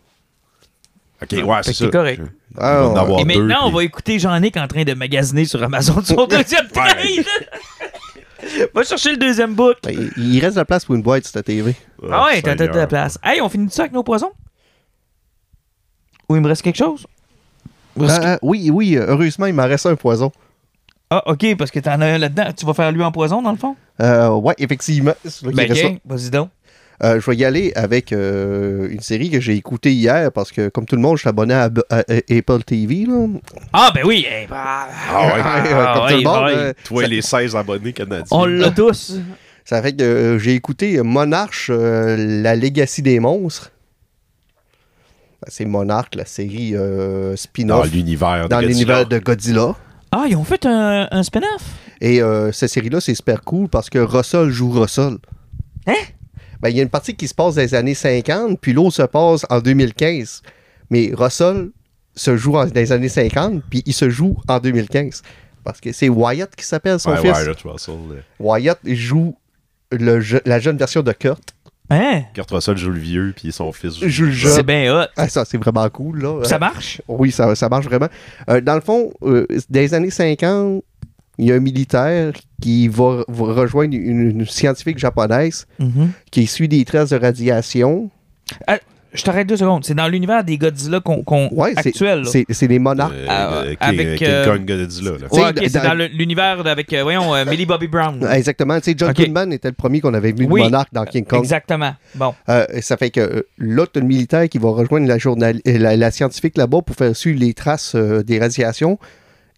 Ok, ouais, c'est ça. correct. Je- Ah, il va en ouais. avoir Et deux, maintenant, on puis- va écouter Jean-Nic en train de magasiner sur Amazon son deuxième trade. va chercher le deuxième book. Ben, il il reste de la place pour une boîte, cette TV. Ah ouais, t'as t'as de la Seigneur. place. Hey, on finit ça avec nos poisons? Ou il me reste quelque chose? Ah, ah, oui, oui, euh, heureusement, il m'en reste un poison. Ah, ok, parce que t'en as un là-dedans. Tu vas faire lui en poison, dans le fond? Euh, ouais, effectivement. c'est là qu'il Ben, reste ok, vas-y donc. Euh, je vais y aller avec euh, une série que j'ai écoutée hier parce que, comme tout le monde, je suis abonné à, à- à Apple TV. Là. Ah, ben oui. eh, bah, Ah ouais. Comme tout le monde. ouais. euh, Toi et les 16 abonnés canadiens. On l'a tous. ça fait que euh, j'ai écouté Monarch, euh, la Legacy des monstres. Ben, C'est Monarch, la série euh, Dans spin-off l'univers dans l'univers de Godzilla. Ah, ils ont fait un, un spin-off? Et euh, cette série-là, c'est super cool parce que Russell joue Russell. Hein? Ben, il y a une partie qui se passe dans les années 50, puis l'autre se passe en 2015. Mais Russell se joue en- dans les années 50, puis il se joue en 2015. Parce que c'est Wyatt qui s'appelle son Ouais, fils. Wyatt Russell. euh, Wyatt joue le je- la jeune version de Kurt. Hein? Kurt Russell joue le vieux, puis son fils joue. Joue le C'est jeune. bien hot. Ah, ça, c'est vraiment cool. Là. Ça marche? Oui, ça, ça marche vraiment. Euh, dans le fond, euh, dans les années 50, il y a un militaire qui va, va rejoindre une, une scientifique japonaise Mhm. qui suit des traces de radiation. Je t'arrête deux secondes. C'est dans l'univers des Godzilla qu'on, qu'on- Ouais, là. C'est des monarques. Euh, euh, King- avec, King euh, Kong Godzilla. Là. Ouais, ok, c'est dans- dans le- l'univers avec, euh, voyons, euh, Millie Bobby Brown. Ah, Exactement. Tu sais, John Ok. Goodman était le premier qu'on avait vu Oui. de monarque dans King Kong. Exactement. Bon. Euh, ça fait que euh, là, tu as le militaire qui va rejoindre la, journal- euh, la, la scientifique là-bas pour faire suivre les traces euh, des radiations.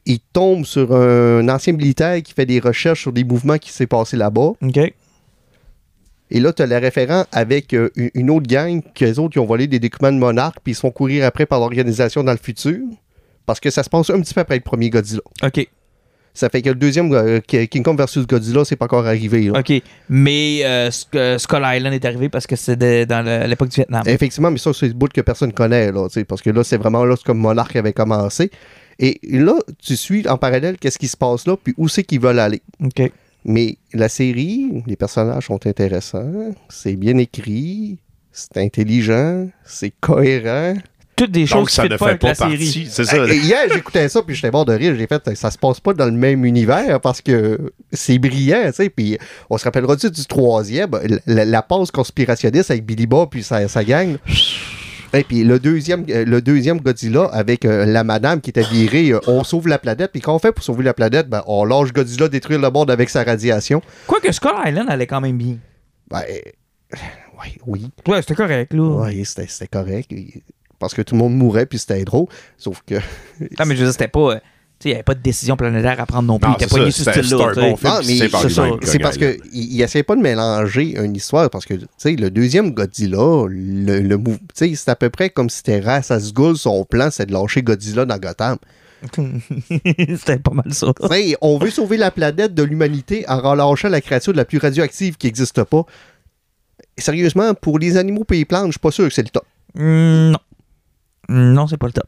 Il tombe sur un ancien militaire qui fait des recherches sur des mouvements qui s'est passé là-bas. OK. Et là, tu as le référent avec euh, une- autre gang, qu'eux autres, qui ont volé des documents de monarque, puis ils se font courir après par l'organisation dans le futur. Parce que ça se passe un petit peu après le premier Godzilla. OK. Ça fait que le deuxième euh, King Kong versus Godzilla, c'est pas encore arrivé. là. OK. Mais euh, Sk- Skull Island est arrivé parce que c'est dans l'époque du Vietnam. Effectivement, mais ça, c'est le bout que personne connaît, là, parce que là, c'est vraiment là, comme Monarch avait commencé. Et là, tu suis en parallèle qu'est-ce qui se passe là, puis où c'est qu'ils veulent aller. OK. Mais la série, les personnages sont intéressants, c'est bien écrit, c'est intelligent, c'est cohérent. Toutes des Donc, choses qui ça ne pas fait avec pas la série. partie. C'est ça. Et hier, j'écoutais ça, puis j'étais mort de rire. J'ai fait, ça se passe pas dans le même univers parce que c'est brillant, tu sais. Puis on se rappellera-tu du troisième, la, la pause conspirationniste avec Billy Bob puis sa, sa gang. Et puis le deuxième, euh, le deuxième Godzilla avec euh, la madame qui était virée, euh, on sauve la planète. Puis quand on fait pour sauver la planète, ben, on lâche Godzilla détruire le monde avec sa radiation. Quoique Skull Island allait quand même bien. Ben, ouais, oui, Ouais, c'était correct, là. ouais, c'était correct. Parce que tout le monde mourait, puis c'était drôle. Sauf que Ah, mais je veux dire, c'était pas. Il n'y avait pas de décision planétaire à prendre non plus. Non, il était c'est pas ça, ce style-là. c'est parce Kong que il essaie pas de mélanger une histoire parce que tu sais le deuxième Godzilla, le, le mou- tu sais c'est à peu près comme si c'était Ra's Asgul son plan c'est de lâcher Godzilla dans Gotham. c'était pas mal ça. Tu sais, on veut sauver la planète de l'humanité en relâchant la créature la plus radioactive qui n'existe pas. Sérieusement, pour les animaux et les plantes, je suis pas sûr que c'est le top. Hmm, non. Non, c'est pas le top.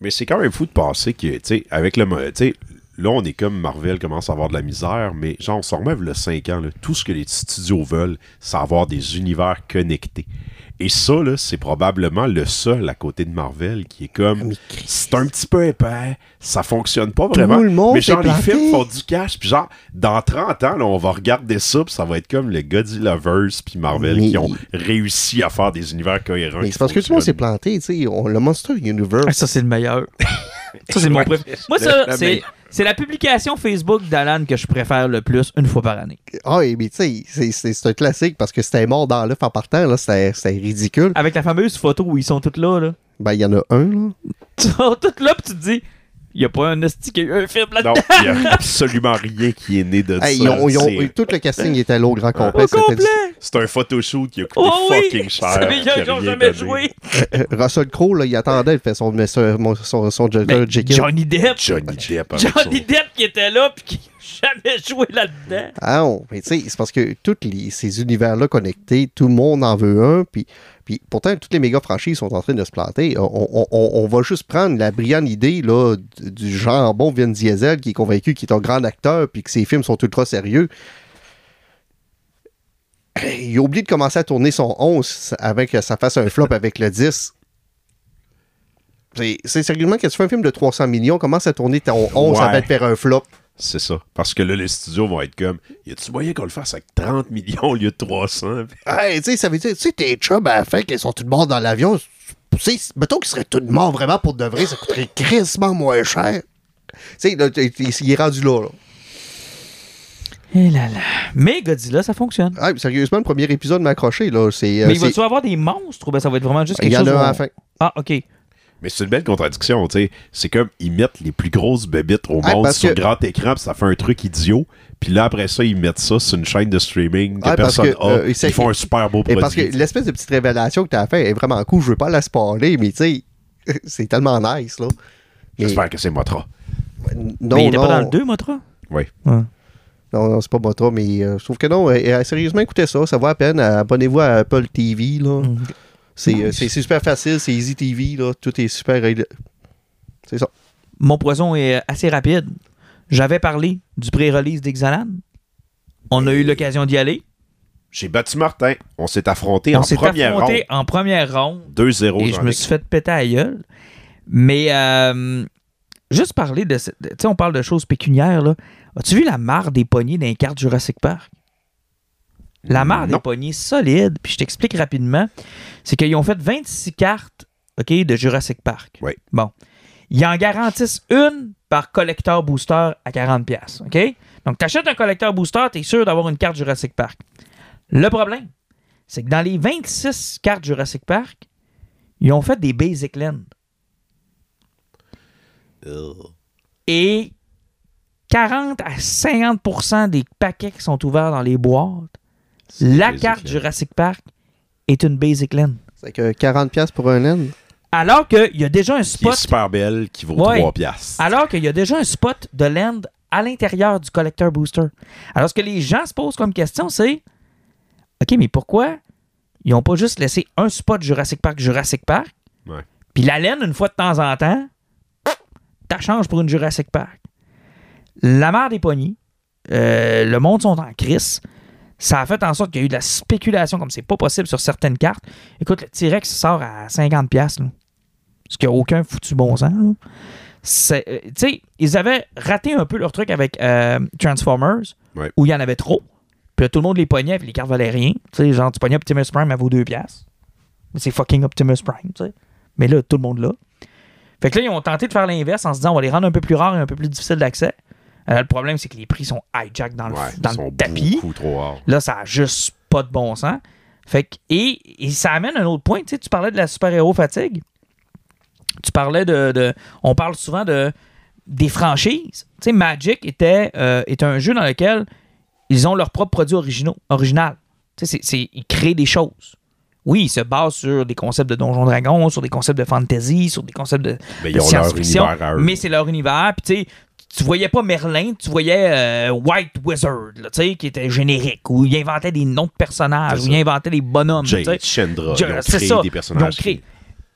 Mais c'est quand même fou de penser que, tu sais, avec le. Tu là, on est comme Marvel commence à avoir de la misère, mais genre, on s'en remet le 5 ans, tout ce que les studios veulent, c'est avoir des univers connectés. Et ça, là, c'est probablement le seul à côté de Marvel qui est comme. Mais C'est un petit peu épais, ça fonctionne pas vraiment. le monde mais genre, les films font du cash, puis genre, dans 30 ans, là, on va regarder ça, puis ça va être comme les Godzilla Lovers puis Marvel Mais- qui ont réussi à faire des univers cohérents. Mais c'est parce que tout le monde s'est planté, tu sais. on- Le Monster Universe. Ah, ça, c'est le meilleur. ça, c'est mon préféré. Moi, Le- ça, le c'est. C'est la publication Facebook d'Alan que je préfère le plus une fois par année. Ah, mais tu sais, c'est- un classique parce que c'était mort dans l'œuf en partant, là. C'était c'était ridicule. Avec la fameuse photo où ils sont tous là, là. Ben, il y en a un, là. Ils sont tous là, puis tu te dis, il n'y a pas un hostie qui a eu un film là-dedans. Non, il n'y a absolument rien qui est né de Hey, ça. ils ont- ils ont- C'est- tout le casting était là au grand complet. C'est un photoshoot qui a coûté Oh oui! fucking cher. C'est qui les qui ont jamais donné. joué. Euh, Russell Crowe, là, il attendait, il fait son, son, son, son, son Joker Jekyll. Johnny Depp. Johnny Depp. Johnny son- Depp qui était là, puis qui n'a jamais joué là-dedans. Ah non, mais tu sais, c'est parce que tous les- ces univers-là connectés, tout le monde en veut un, puis, puis pourtant, toutes les méga franchises sont en train de se planter. On, on- on- on va juste prendre la brillante idée là, du jambon Vin Diesel qui est convaincu qu'il est un grand acteur, puis que ses films sont ultra sérieux. Il a oublié de commencer à tourner son 11 avant que ça fasse un flop avec le 10. C'est sérieusement que tu fais un film de 300 millions, commence à tourner ton 11 Ouais. avant de faire un flop. C'est ça. Parce que là, les studios vont être comme Y a-tu moyen qu'on le fasse avec 30 millions au lieu de 300 Hey, tu sais, ça veut dire, tu sais, tes chums à la fin, qu'ils sont tous morts dans l'avion, tu sais, mettons qu'ils seraient tous morts vraiment pour de vrai, ça coûterait crissement moins cher. Tu sais, il est rendu là, là. Et là là. Mais Godzilla, ça fonctionne. Hey, sérieusement, le premier épisode m'a accroché, là. C'est. euh, Mais il va-tu avoir des monstres ou ben ça va être vraiment juste il quelque y en chose a où à la fin. Ah, OK. Mais c'est une belle contradiction, tu sais. C'est comme ils mettent les plus grosses bébites au Ah, monde parce sur que- grand écran, puis ça fait un truc idiot. Puis là, après ça, ils mettent ça sur une chaîne de streaming que Ah, parce personne que, a. euh, ils font un super beau Et produit. parce que l'espèce de petite révélation que tu as fait est vraiment cool. Je veux pas la spoiler, mais tu sais, c'est tellement nice, là. Mais- J'espère que c'est Motra. non, mais il était non, pas dans le 2, Motra? Oui. Ouais. Non, non, c'est pas Motra, mais euh, je trouve que non. euh, euh, sérieusement, écoutez ça, ça vaut à peine. Abonnez-vous à Apple TV, là. C'est euh, c'est- super facile, c'est Easy TV, là. Tout est super. C'est ça. Mon poison est euh, assez rapide. J'avais parlé du pré-release d'Ixalan. On a eu l'occasion d'y aller. J'ai battu Martin. On s'est affronté On en s'est première affronté ronde. en première ronde. 2-0. Et je me suis fait péter à gueule. Mais euh, juste parler de. Tu sais, on parle de choses pécuniaires, là. As-tu vu la marre des poignées d'un carte Jurassic Park? La marre des poignées solides, puis je t'explique rapidement, c'est qu'ils ont fait 26 cartes OK, de Jurassic Park. Oui. Bon. Ils en garantissent une par collector booster à 40$. pièces OK? Donc, tu achètes un collector booster, tu es sûr d'avoir une carte Jurassic Park. Le problème, c'est que dans les 26 cartes Jurassic Park, ils ont fait des Basic Land. Et 40 à 50% des paquets qui sont ouverts dans les boîtes, la carte Land. Jurassic Park est une Basic Land. C'est que 40$ pour un N. Alors qu'il y a déjà un Qui est spot. super belle, qui vaut Ouais. 3 piastres. Alors qu'il y a déjà un spot de land à l'intérieur du collector booster. Alors ce que les gens se posent comme question, c'est OK, mais pourquoi ils n'ont pas juste laissé un spot Jurassic Park Jurassic Park? Ouais. Puis la laine, une fois de temps en temps, t'as change pour une Jurassic Park. La mère des poignées, euh, le monde sont en crise. Ça a fait en sorte qu'il y a eu de la spéculation comme c'est pas possible sur certaines cartes. Écoute, le T-Rex sort à 50$. piastres, là. Ce qui n'a aucun foutu bon sens. euh, tu sais, ils avaient raté un peu leur truc avec euh, Transformers, Ouais. où il y en avait trop. Puis là, tout le monde les pognait, puis les cartes valaient rien. Tu sais, genre, tu pognais Optimus Prime, elle vaut 2 piastres. Mais c'est fucking Optimus Prime, tu sais. Mais là, tout le monde l'a. Fait que là, ils ont tenté de faire l'inverse en se disant, on va les rendre un peu plus rares et un peu plus difficiles d'accès. Euh, le problème, c'est que les prix sont hijack dans le, Ouais, dans le tapis. trop. Là, ça a juste pas de bon sens. Fait que, et, et ça amène un autre point. Tu sais, tu parlais de la super-héros fatigue. Tu parlais de, de- On parle souvent de des franchises. Tu sais, Magic était, euh, est un jeu dans lequel ils ont leurs propres produits originaux, original. Tu sais, c'est- ils créent des choses. Oui, ils se basent sur des concepts de Donjons Dragons, sur des concepts de fantasy, sur des concepts de, de science-fiction. Mais c'est leur univers. Puis tu sais, tu voyais pas Merlin, tu voyais euh, White Wizard, là, tu sais, qui était générique, où il inventait des noms de personnages, où il ça. inventait des bonhommes. tu sais. Jade, Chandra, Je- ils ont créé ça. des personnages.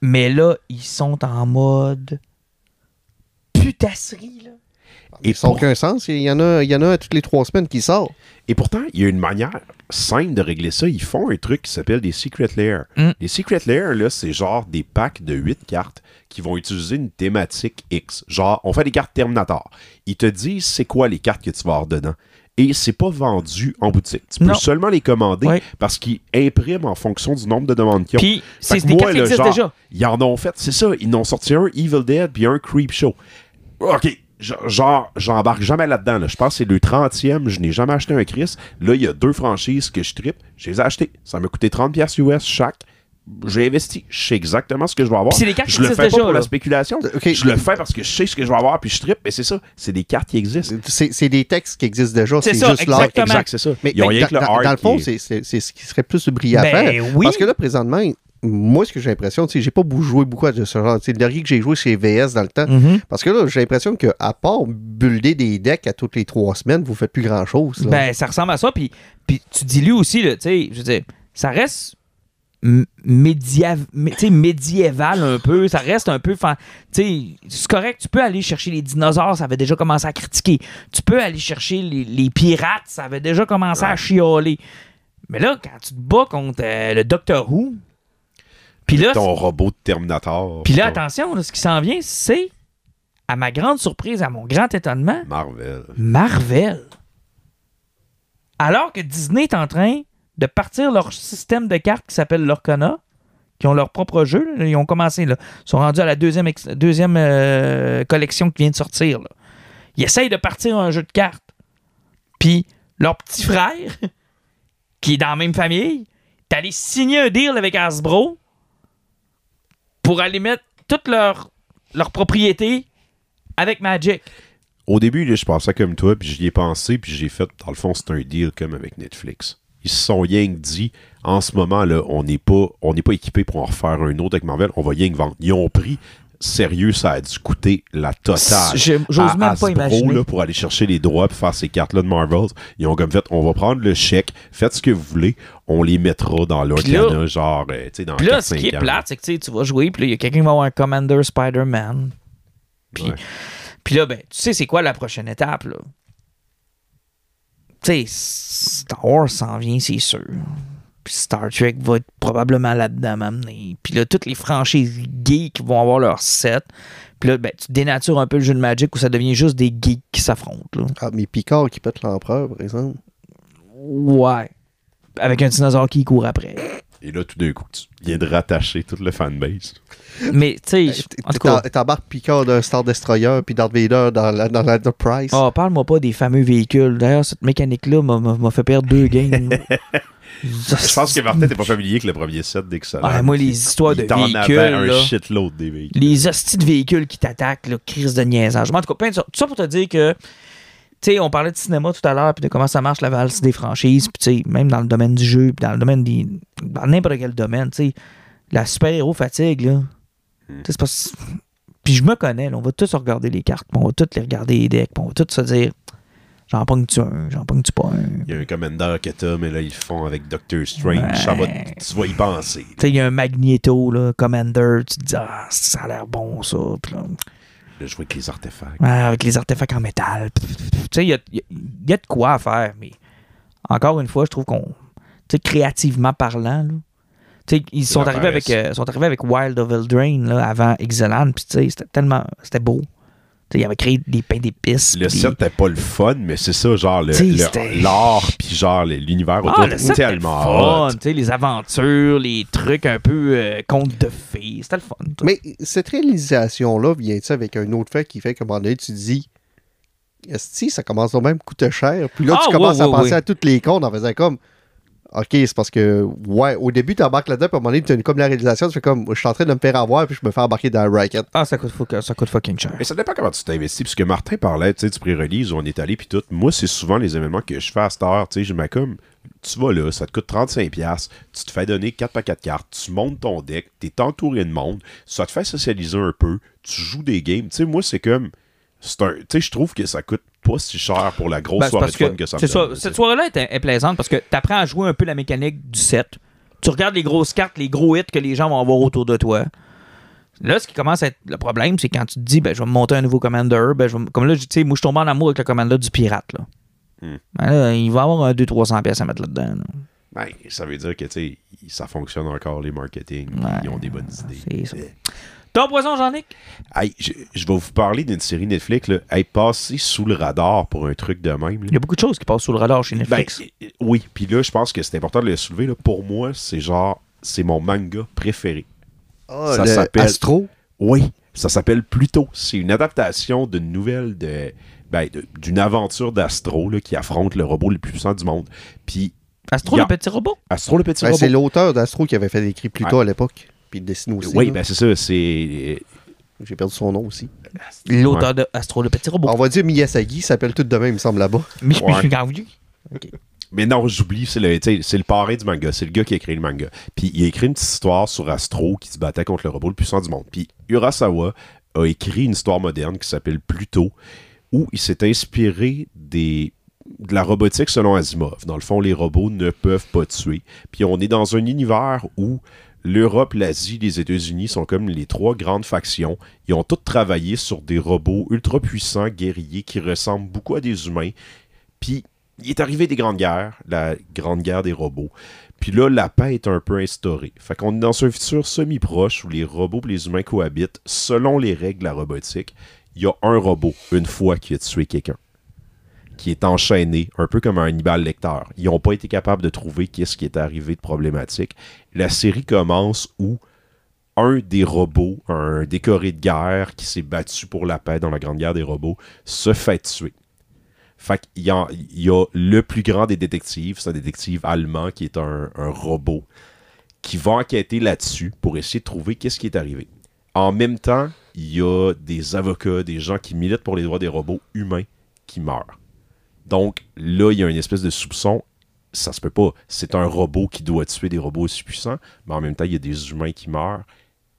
Mais là, ils sont en mode putasserie, là. Et, Ils n'ont pour- aucun sens. Il y, en a, il y en a toutes les trois semaines qui sort. et pourtant, il y a une manière simple de régler ça. Ils font un truc qui s'appelle des Secret Layers. Mm. Les Secret Layers, là, c'est genre des packs de 8 cartes qui vont utiliser une thématique X. Genre, on fait des cartes Terminator. Ils te disent c'est quoi les cartes que tu vas avoir dedans. Et c'est pas vendu en boutique. Tu peux Non. seulement les commander parce qu'ils impriment en fonction du nombre de demandes qu'ils ont. Puis, c'est des moi, cartes là, genre, déjà. Ils en ont fait, c'est ça. Ils en ont sorti un Evil Dead puis un Creep Show. OK. Genre, j'embarque jamais là-dedans. là. Je pense que c'est le 30e. Je n'ai jamais acheté un Chris. Là, il y a deux franchises que je tripe. Je les ai achetées. Ça m'a coûté 30$ piastres US chaque. J'ai investi. Je sais exactement ce que je vais avoir. C'est des cartes je qui le fais existent pas déjà, pour là. la spéculation. OK. Je le fais parce que je sais ce que je vais avoir puis je tripe. Mais c'est ça. C'est des cartes qui existent. C'est c'est des textes qui existent déjà. C'est juste exactement. Exact, c'est ça. Mais, Ils ont mais rien que dans, le dans- le fond, c'est- ce qui serait plus brillant à Ben faire. oui. Parce que là, présentement, moi, ce que j'ai l'impression, tu sais, j'ai pas beaucoup joué beaucoup à ce genre. Tu sais, Le dernier que j'ai joué chez VS dans le temps. Mhm. Parce que là, j'ai l'impression qu'à part builder des decks à toutes les trois semaines, vous faites plus grand-chose. là. Ben, ça ressemble à ça. Puis, puis tu dilues aussi, tu sais, je veux dire, ça reste média- médiéval un peu. Ça reste un peu. c'est correct. Tu peux aller chercher les dinosaures, ça avait déjà commencé à critiquer. Tu peux aller chercher les, les pirates, ça avait déjà commencé à chialer. Mais là, quand tu te bats contre euh, le Doctor Who, puis là, ton robot de Terminator. puis là, attention, là, ce qui s'en vient, c'est, à ma grande surprise, à mon grand étonnement, Marvel. Marvel. Alors que Disney est en train de partir leur système de cartes qui s'appelle l'Orcana, qui ont leur propre jeu, ils ont commencé, là. ils sont rendus à la deuxième, euh, collection qui vient de sortir. Ils essayent de partir un jeu de cartes. Puis leur petit frère, qui est dans la même famille, est allé signer un deal avec Hasbro pour aller mettre toute leur, leur propriété avec Magic. Au début, je pensais comme toi, puis j'y ai pensé, puis j'ai fait, dans le fond, c'est un deal comme avec Netflix. Ils se sont rien que dit, en ce moment, là, on n'est pas, on n'est pas équipé pour en refaire un autre avec Marvel, on va rien que vendre. Ils ont pris, sérieux, ça a dû coûter la totale. J'ose même pas imaginer. là, pour aller chercher les droits pour faire ces cartes-là de Marvel. Ils ont comme fait, on va prendre le chèque, faites ce que vous voulez, on les mettra dans là- l'Orcana, genre, euh, tu sais, dans Puis là, 4-5 ce qui est plate, c'est que tu vas jouer, puis là, il y a quelqu'un qui va avoir un Commander Spider-Man. Puis, Ouais. puis là, ben, tu sais, c'est quoi la prochaine étape, là? Tu sais, Star Wars s'en vient, c'est sûr. Puis Star Trek va être probablement là-dedans m'amener. Puis là, toutes les franchises geeks vont avoir leur set. Puis là, ben, tu dénatures un peu le jeu de Magic où ça devient juste des geeks qui s'affrontent, là. Ah, mais Picard qui pète l'empereur, par exemple. Ouais. Avec un dinosaure qui court après. Et là, tout d'un coup, tu viens de rattacher toute le fanbase. Mais, tu sais, en tout cas... T'embarques Picard d'un Star Destroyer puis Darth Vader dans la, dans la Enterprise. Ah, parle-moi pas des fameux véhicules. D'ailleurs, cette mécanique-là m'a- fait perdre deux games. Je pense que Martin t'es pas familier avec le premier set d'Excellent. Ouais, moi, les histoires de véhicules, avait un là. shitload des véhicules. Les hosties de véhicules qui t'attaquent, là, crise de niaisage. En tout cas. Tout ça pour te dire que, sais, on parlait de cinéma tout à l'heure, puis de comment ça marche la valse des franchises, puis tu sais, même dans le domaine du jeu, puis dans le domaine des. dans n'importe quel domaine, tu sais, la super-héros fatigue, là. Sais, c'est pas. Puis je me connais, là, on va tous regarder les cartes, on va tous les regarder les decks, on va tous se dire, j'en pogne-tu un, j'en pogne-tu pas un? Il y a un Commander que t'as, mais là, ils le font avec Doctor Strange. Ça va, tu vas y penser. Tu sais, il y a un Magneto, là, Commander, tu te dis, ah, ça a l'air bon, ça. Puis là, De jouer avec les artefacts. avec les artefacts en métal. Tu sais, il y y a- il y a de quoi à faire, mais encore une fois, je trouve qu'on, tu sais, créativement parlant, là, ils sont arrivés, avec, euh, sont arrivés avec Wild of Eldraine, là, avant Exeland, puis tu sais, c'était tellement, c'était beau. Ils avaient créé des pains d'épices. Le puis set t'es pas le fun, mais c'est ça, genre l'art, puis genre l'univers autour Ah, le set, tellement fun, hot. tu sais, les aventures, les trucs un peu euh, contes de fées, c'était le fun. ça. Mais cette réalisation-là vient avec un autre fait qui fait qu'à un moment donné, tu te dis si ça commence au même coûter cher. Puis là, Ah, tu commences à penser à toutes les comptes en faisant comme OK, c'est parce que, ouais, au début, tu embarques là-dedans, puis à un moment donné, tu as une- comme la réalisation, tu fais comme, je suis en train de me faire avoir, puis je me fais embarquer dans le racket. Ah, ça coûte, ça coûte fucking cher. Mais ça dépend comment tu t'investis, puisque Martin parlait, tu sais, du pré-release où on est allé, puis tout. Moi, c'est souvent les événements que je fais à cette heure, tu sais, je mets comme, tu vas là, ça te coûte 35$, tu te fais donner 4 paquets de cartes, tu montes ton deck, t'es entouré de monde, ça te fait socialiser un peu, tu joues des games, tu sais, moi, c'est comme, c'est un, tu sais, je trouve que ça coûte pas si cher pour la grosse Ben, soirée de fun que, que ça me ça, donne, cette soirée-là est, est plaisante parce que tu apprends à jouer un peu la mécanique du set. Tu regardes les grosses cartes, les gros hits que les gens vont avoir autour de toi. Là, ce qui commence à être le problème, c'est quand tu te dis, ben, je vais me monter un nouveau commander. Ben, je vais me- comme là, tu sais, moi, je tombe en amour avec le commander du pirate. Là. Hmm. Ben, là, il va avoir un 200-300$ pièces à mettre là-dedans. là. Ben, ça veut dire que, tu sais, ça fonctionne encore, les marketing. Ouais. Ils ont des bonnes idées. Ton poison, Jean-Nic? Hey, je, je vais vous parler d'une série Netflix, là. Hey, passée sous le radar pour un truc de même. là. Il y a beaucoup de choses qui passent sous le radar chez Ben, Netflix. euh, oui, puis là, je pense que c'est important de le soulever. Là. Pour moi, c'est genre, c'est mon manga préféré. Ah, Ça le s'appelle- Astro? Oui, ça s'appelle Pluto. C'est une adaptation d'une nouvelle de, ben, de- d'une aventure d'Astro là, qui affronte le robot le plus puissant du monde. Puis Astro, a- le petit robot? Astro le petit Ben, robot. c'est l'auteur d'Astro qui avait fait écrit plus tôt à l'époque. Puis il dessine aussi. oui, là. ben c'est ça. C'est J'ai perdu son nom aussi. L'auteur de Astro, le petit robot. On va dire Miyazaki, il s'appelle tout de même, il me semble, là-bas. Mais je Ouais. suis convaincu. Mais non, j'oublie, c'est le, c'est le parrain du manga, c'est le gars qui a écrit le manga. Puis il a écrit une petite histoire sur Astro qui se battait contre le robot le plus puissant du monde. Puis Urasawa a écrit une histoire moderne qui s'appelle Pluto, où il s'est inspiré des, de la robotique selon Asimov. Dans le fond, les robots ne peuvent pas tuer. Puis on est dans un univers où l'Europe, l'Asie, les États-Unis sont comme les trois grandes factions. Ils ont tous travaillé sur des robots ultra puissants, guerriers, qui ressemblent beaucoup à des humains. Puis il est arrivé des grandes guerres, la grande guerre des robots. Puis là, la paix est un peu instaurée. Fait qu'on est dans un futur semi-proche où les robots et les humains cohabitent selon les règles de la robotique. Il y a un robot, une fois, qui a tué quelqu'un. Qui est enchaîné, un peu comme un Hannibal Lecter. Ils n'ont pas été capables de trouver qu'est-ce qui est arrivé de problématique. La série commence où un des robots, un décoré de guerre qui s'est battu pour la paix dans la Grande Guerre des robots, se fait tuer. Fait qu'il y a, il y a le plus grand des détectives, c'est un détective allemand qui est un, un robot, qui va enquêter là-dessus pour essayer de trouver qu'est-ce qui est arrivé. En même temps, il y a des avocats, des gens qui militent pour les droits des robots humains qui meurent. Donc là, il y a une espèce de soupçon. Ça se peut pas. C'est un robot qui doit tuer des robots aussi puissants, mais en même temps, il y a des humains qui meurent.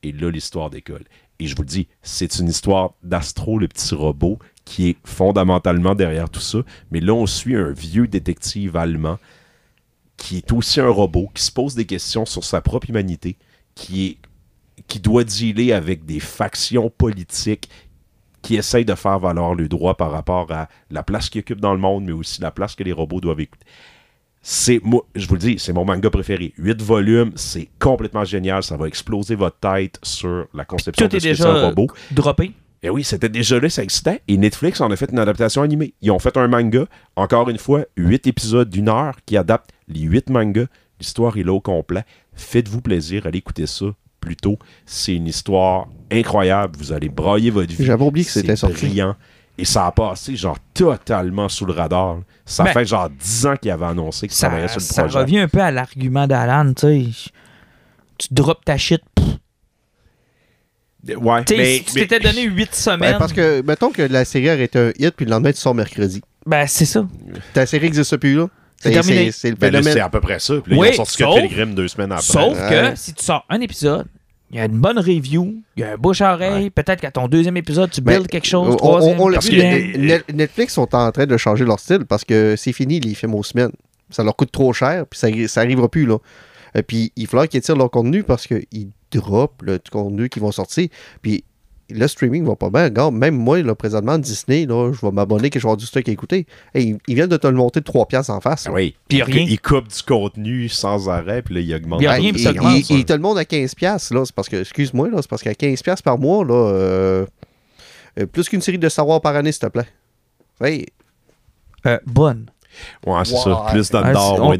Et là, l'histoire décolle. Et je vous le dis, c'est une histoire d'Astro, le petit robot, qui est fondamentalement derrière tout ça. Mais là, on suit un vieux détective allemand qui est aussi un robot, qui se pose des questions sur sa propre humanité, qui, est, qui doit dealer avec des factions politiques qui essayent de faire valoir le droit par rapport à la place qu'ils occupent dans le monde, mais aussi la place que les robots doivent écouter. C'est moi, je vous le dis, c'est mon manga préféré. Huit volumes, c'est complètement génial. Ça va exploser votre tête sur la conception Tout de ce que c'est déjà un robot. droppé. Et oui, c'était déjà là, ça existait. Et Netflix en a fait une adaptation animée. Ils ont fait un manga, encore une fois, huit épisodes d'une heure qui adaptent les huit mangas. L'histoire est là au complet. Faites-vous plaisir, allez écouter ça plus tôt. C'est une histoire incroyable. Vous allez brailler votre vie. J'avais oublié que c'était sorti. brillant. Et ça a passé genre totalement sous le radar. Ça Ben, fait genre 10 ans qu'il avait annoncé qu'il Ça, travaillait sur le ça projet. revient un peu à l'argument d'Alan, tu sais. Tu drops ta shit. Ouais, mais, si tu t'étais donné 8 semaines. Ben, parce que, mettons que la série aurait été un hit, puis le lendemain, tu sors mercredi. Ben, c'est ça. Ta série n'existe plus, là. C'est terminé. C'est le ben c'est à peu près ça. Puis là, Oui, ils ont sorti sauf- Pilgrim deux semaines après. Sauf Ouais. que si tu sors un épisode, il y a une bonne review, il y a un bouche à oreille, peut-être qu'à ton deuxième épisode, tu Ben, builds quelque chose, on- troisième, on- parce que-. Net- Netflix sont en train de changer leur style parce que c'est fini les films aux semaines. Ça leur coûte trop cher, puis ça, ça arrivera plus, là. Et puis, il faudra qu'ils étirent leur contenu parce qu'ils droppent le contenu qui vont sortir. Puis, le streaming va pas bien. Regarde, même moi, là, présentement, Disney, là, je vais m'abonner que je vais avoir du stock à écouter. Hey, ils- ils viennent de te le monter de 3 piastres en face. Ah oui. Puis il, rien. il coupe du contenu sans arrêt, puis là, il augmente. Il y a Ah, rien, il, puis ça il- augmente, il- il te le monde à 15$, piastres, là. C'est parce que, excuse-moi, là, c'est parce qu'à 15$ piastres par mois, là, euh, euh, plus qu'une série de savoir par année, s'il te plaît. Hey, Euh, bonne. Ouais, c'est ça. Plus dans le Ouais, nord, moins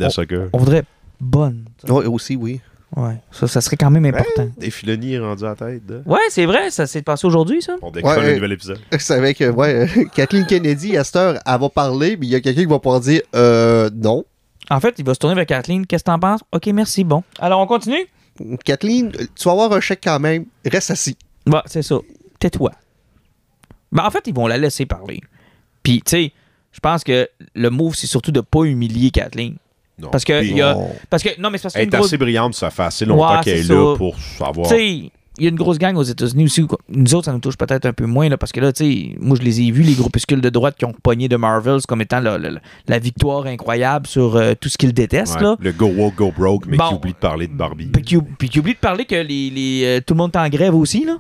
on- voudrait bonne. ouais, aussi, oui. Ouais. Ça, ça serait quand même important. Des Filoni est rendu à la tête. de- Ouais, c'est vrai, ça s'est passé aujourd'hui, ça. On décolle Ouais, le euh, nouvel épisode. C'est avec, euh, ouais, euh, Kathleen Kennedy, à cette heure, elle va parler, mais il y a quelqu'un qui va pouvoir dire euh, non. En fait, il va se tourner vers Kathleen. Qu'est-ce que t'en penses? Ok, merci, bon. Alors, on continue? Kathleen, tu vas avoir un chèque quand même, reste assis. Ouais, c'est ça. Tais-toi. Ben, en fait, ils vont la laisser parler. Puis, tu sais, je pense que le move, c'est surtout de pas humilier Kathleen. Non. Parce que il y a. Non. Parce que. Non, mais c'est parce a Elle est grosse. assez brillante, ça fait assez longtemps Ouais, qu'elle est là pour savoir. Tu sais, il y a une grosse gang aux États-Unis aussi. Nous autres, ça nous touche peut-être un peu moins, là, parce que là, tu sais, moi, je les ai vus, les groupuscules de droite qui ont pogné de Marvels comme étant la, la- la victoire incroyable sur euh, tout ce qu'ils détestent, Ouais, là. Le go woke, go broke, mais Bon. qui oublie de parler de Barbie. Puis qui, puis qui oublie de parler que les, les, euh, tout le monde est en grève aussi, là.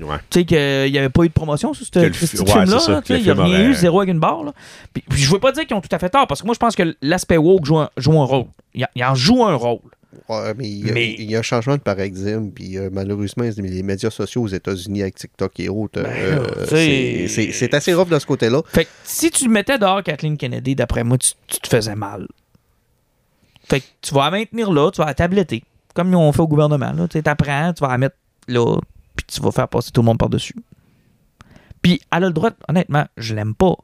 Ouais. Tu sais qu'il n'y avait pas eu de promotion sur ce Que le ce fi- petit ouais, film-là. c'est ça, là, Il n'y a film rien eu, zéro avec une barre. Là. Puis, puis je veux pas dire qu'ils ont tout à fait tort, parce que moi, je pense que l'aspect woke joue un, joue un rôle. Il, il en joue un rôle. Ouais, mais il y, a, Mais- il y a un changement de paradigme, puis euh, malheureusement, les médias sociaux aux États-Unis avec TikTok et autres, euh, là, c'est- assez rough de ce côté-là. Fait que si tu mettais dehors Kathleen Kennedy, d'après moi, tu, tu te faisais mal. Fait que tu vas la maintenir là, tu vas la tabletter. Comme on fait au gouvernement. Là. Tu apprends, tu vas la mettre là, tu vas faire passer tout le monde par-dessus. Puis elle a le droit, de- honnêtement, je l'aime pas.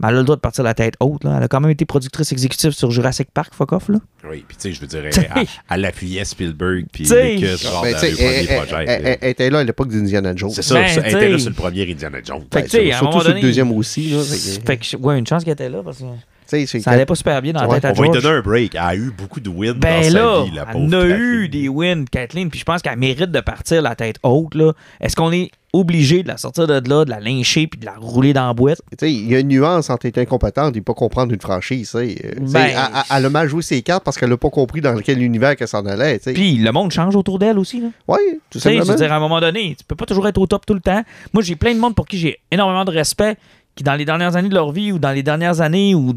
Mais elle a le droit de partir la tête haute. Là. Elle a quand même été productrice exécutive sur Jurassic Park, fuck off. Là. Oui, puis tu sais, je veux dire, elle, elle appuyait Spielberg puis. Lucas genre Ben, dans tu sais, les premiers elle, elle- projets. elle- elle- elle était là à l'époque d'Indiana Jones. C'est ça, Ben, elle était là sur le premier Indiana Jones. Fait que, tu sais, à un surtout moment sur donné- le deuxième aussi. Là, fait que- Fait que, ouais, une chance qu'elle était là parce que ça allait pas super bien dans la tête à On va lui donner un break. Elle a eu beaucoup de wins dans Ben sa là, vie, la elle a eu des wins, Kathleen, puis je pense qu'elle mérite de partir la tête haute. là. Est-ce qu'on est obligé de la sortir de là, de la lyncher puis de la rouler dans la boîte? Tu sais, il y a une nuance entre être incompétente et pas comprendre une franchise. tu sais. Euh, Ben- elle, elle- elle a mal joué ses cartes parce qu'elle n'a pas compris dans quel univers qu'elle s'en allait. Puis le monde change autour d'elle aussi. Oui, tout Tu sais, je simplement. veux dire, à un moment donné, tu peux pas toujours être au top tout le temps. Moi, j'ai plein de monde pour qui j'ai énormément de respect, qui dans les dernières années de leur vie ou dans les dernières années ou,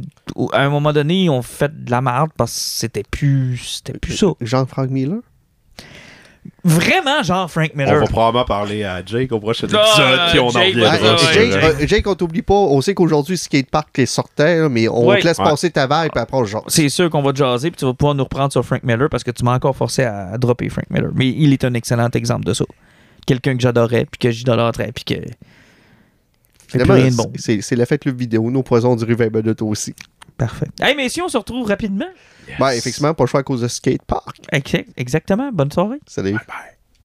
à un moment donné, ont fait de la merde parce que c'était plus, c'était plus ça. Jean-Frank Miller? Vraiment, genre Frank On Miller. va probablement parler à Jake au prochain Ah, épisode, puis on en Jake, reviendra. vas-y, Euh, ouais, Jake, ouais. Jake, on t'oublie pas. On sait qu'aujourd'hui, Skatepark les sortait, là, mais on Ouais. te laisse Ouais. passer ta vague puis après on jase. C'est sûr qu'on va te jaser puis tu vas pouvoir nous reprendre sur Frank Miller parce que tu m'as encore forcé à, à dropper Frank Miller. Mais il est un excellent exemple de ça. Quelqu'un que j'adorais puis que j'idolâtrais puis que. Finalement, rien de bon. c'est- C'est l'effet club vidéo. Nos poisons du River Minute aussi. Parfait. Hey, mais si on se retrouve rapidement. Ben, effectivement, pas le choix à cause de Skatepark. Exact- Exactement. Bonne soirée. Salut. Bye.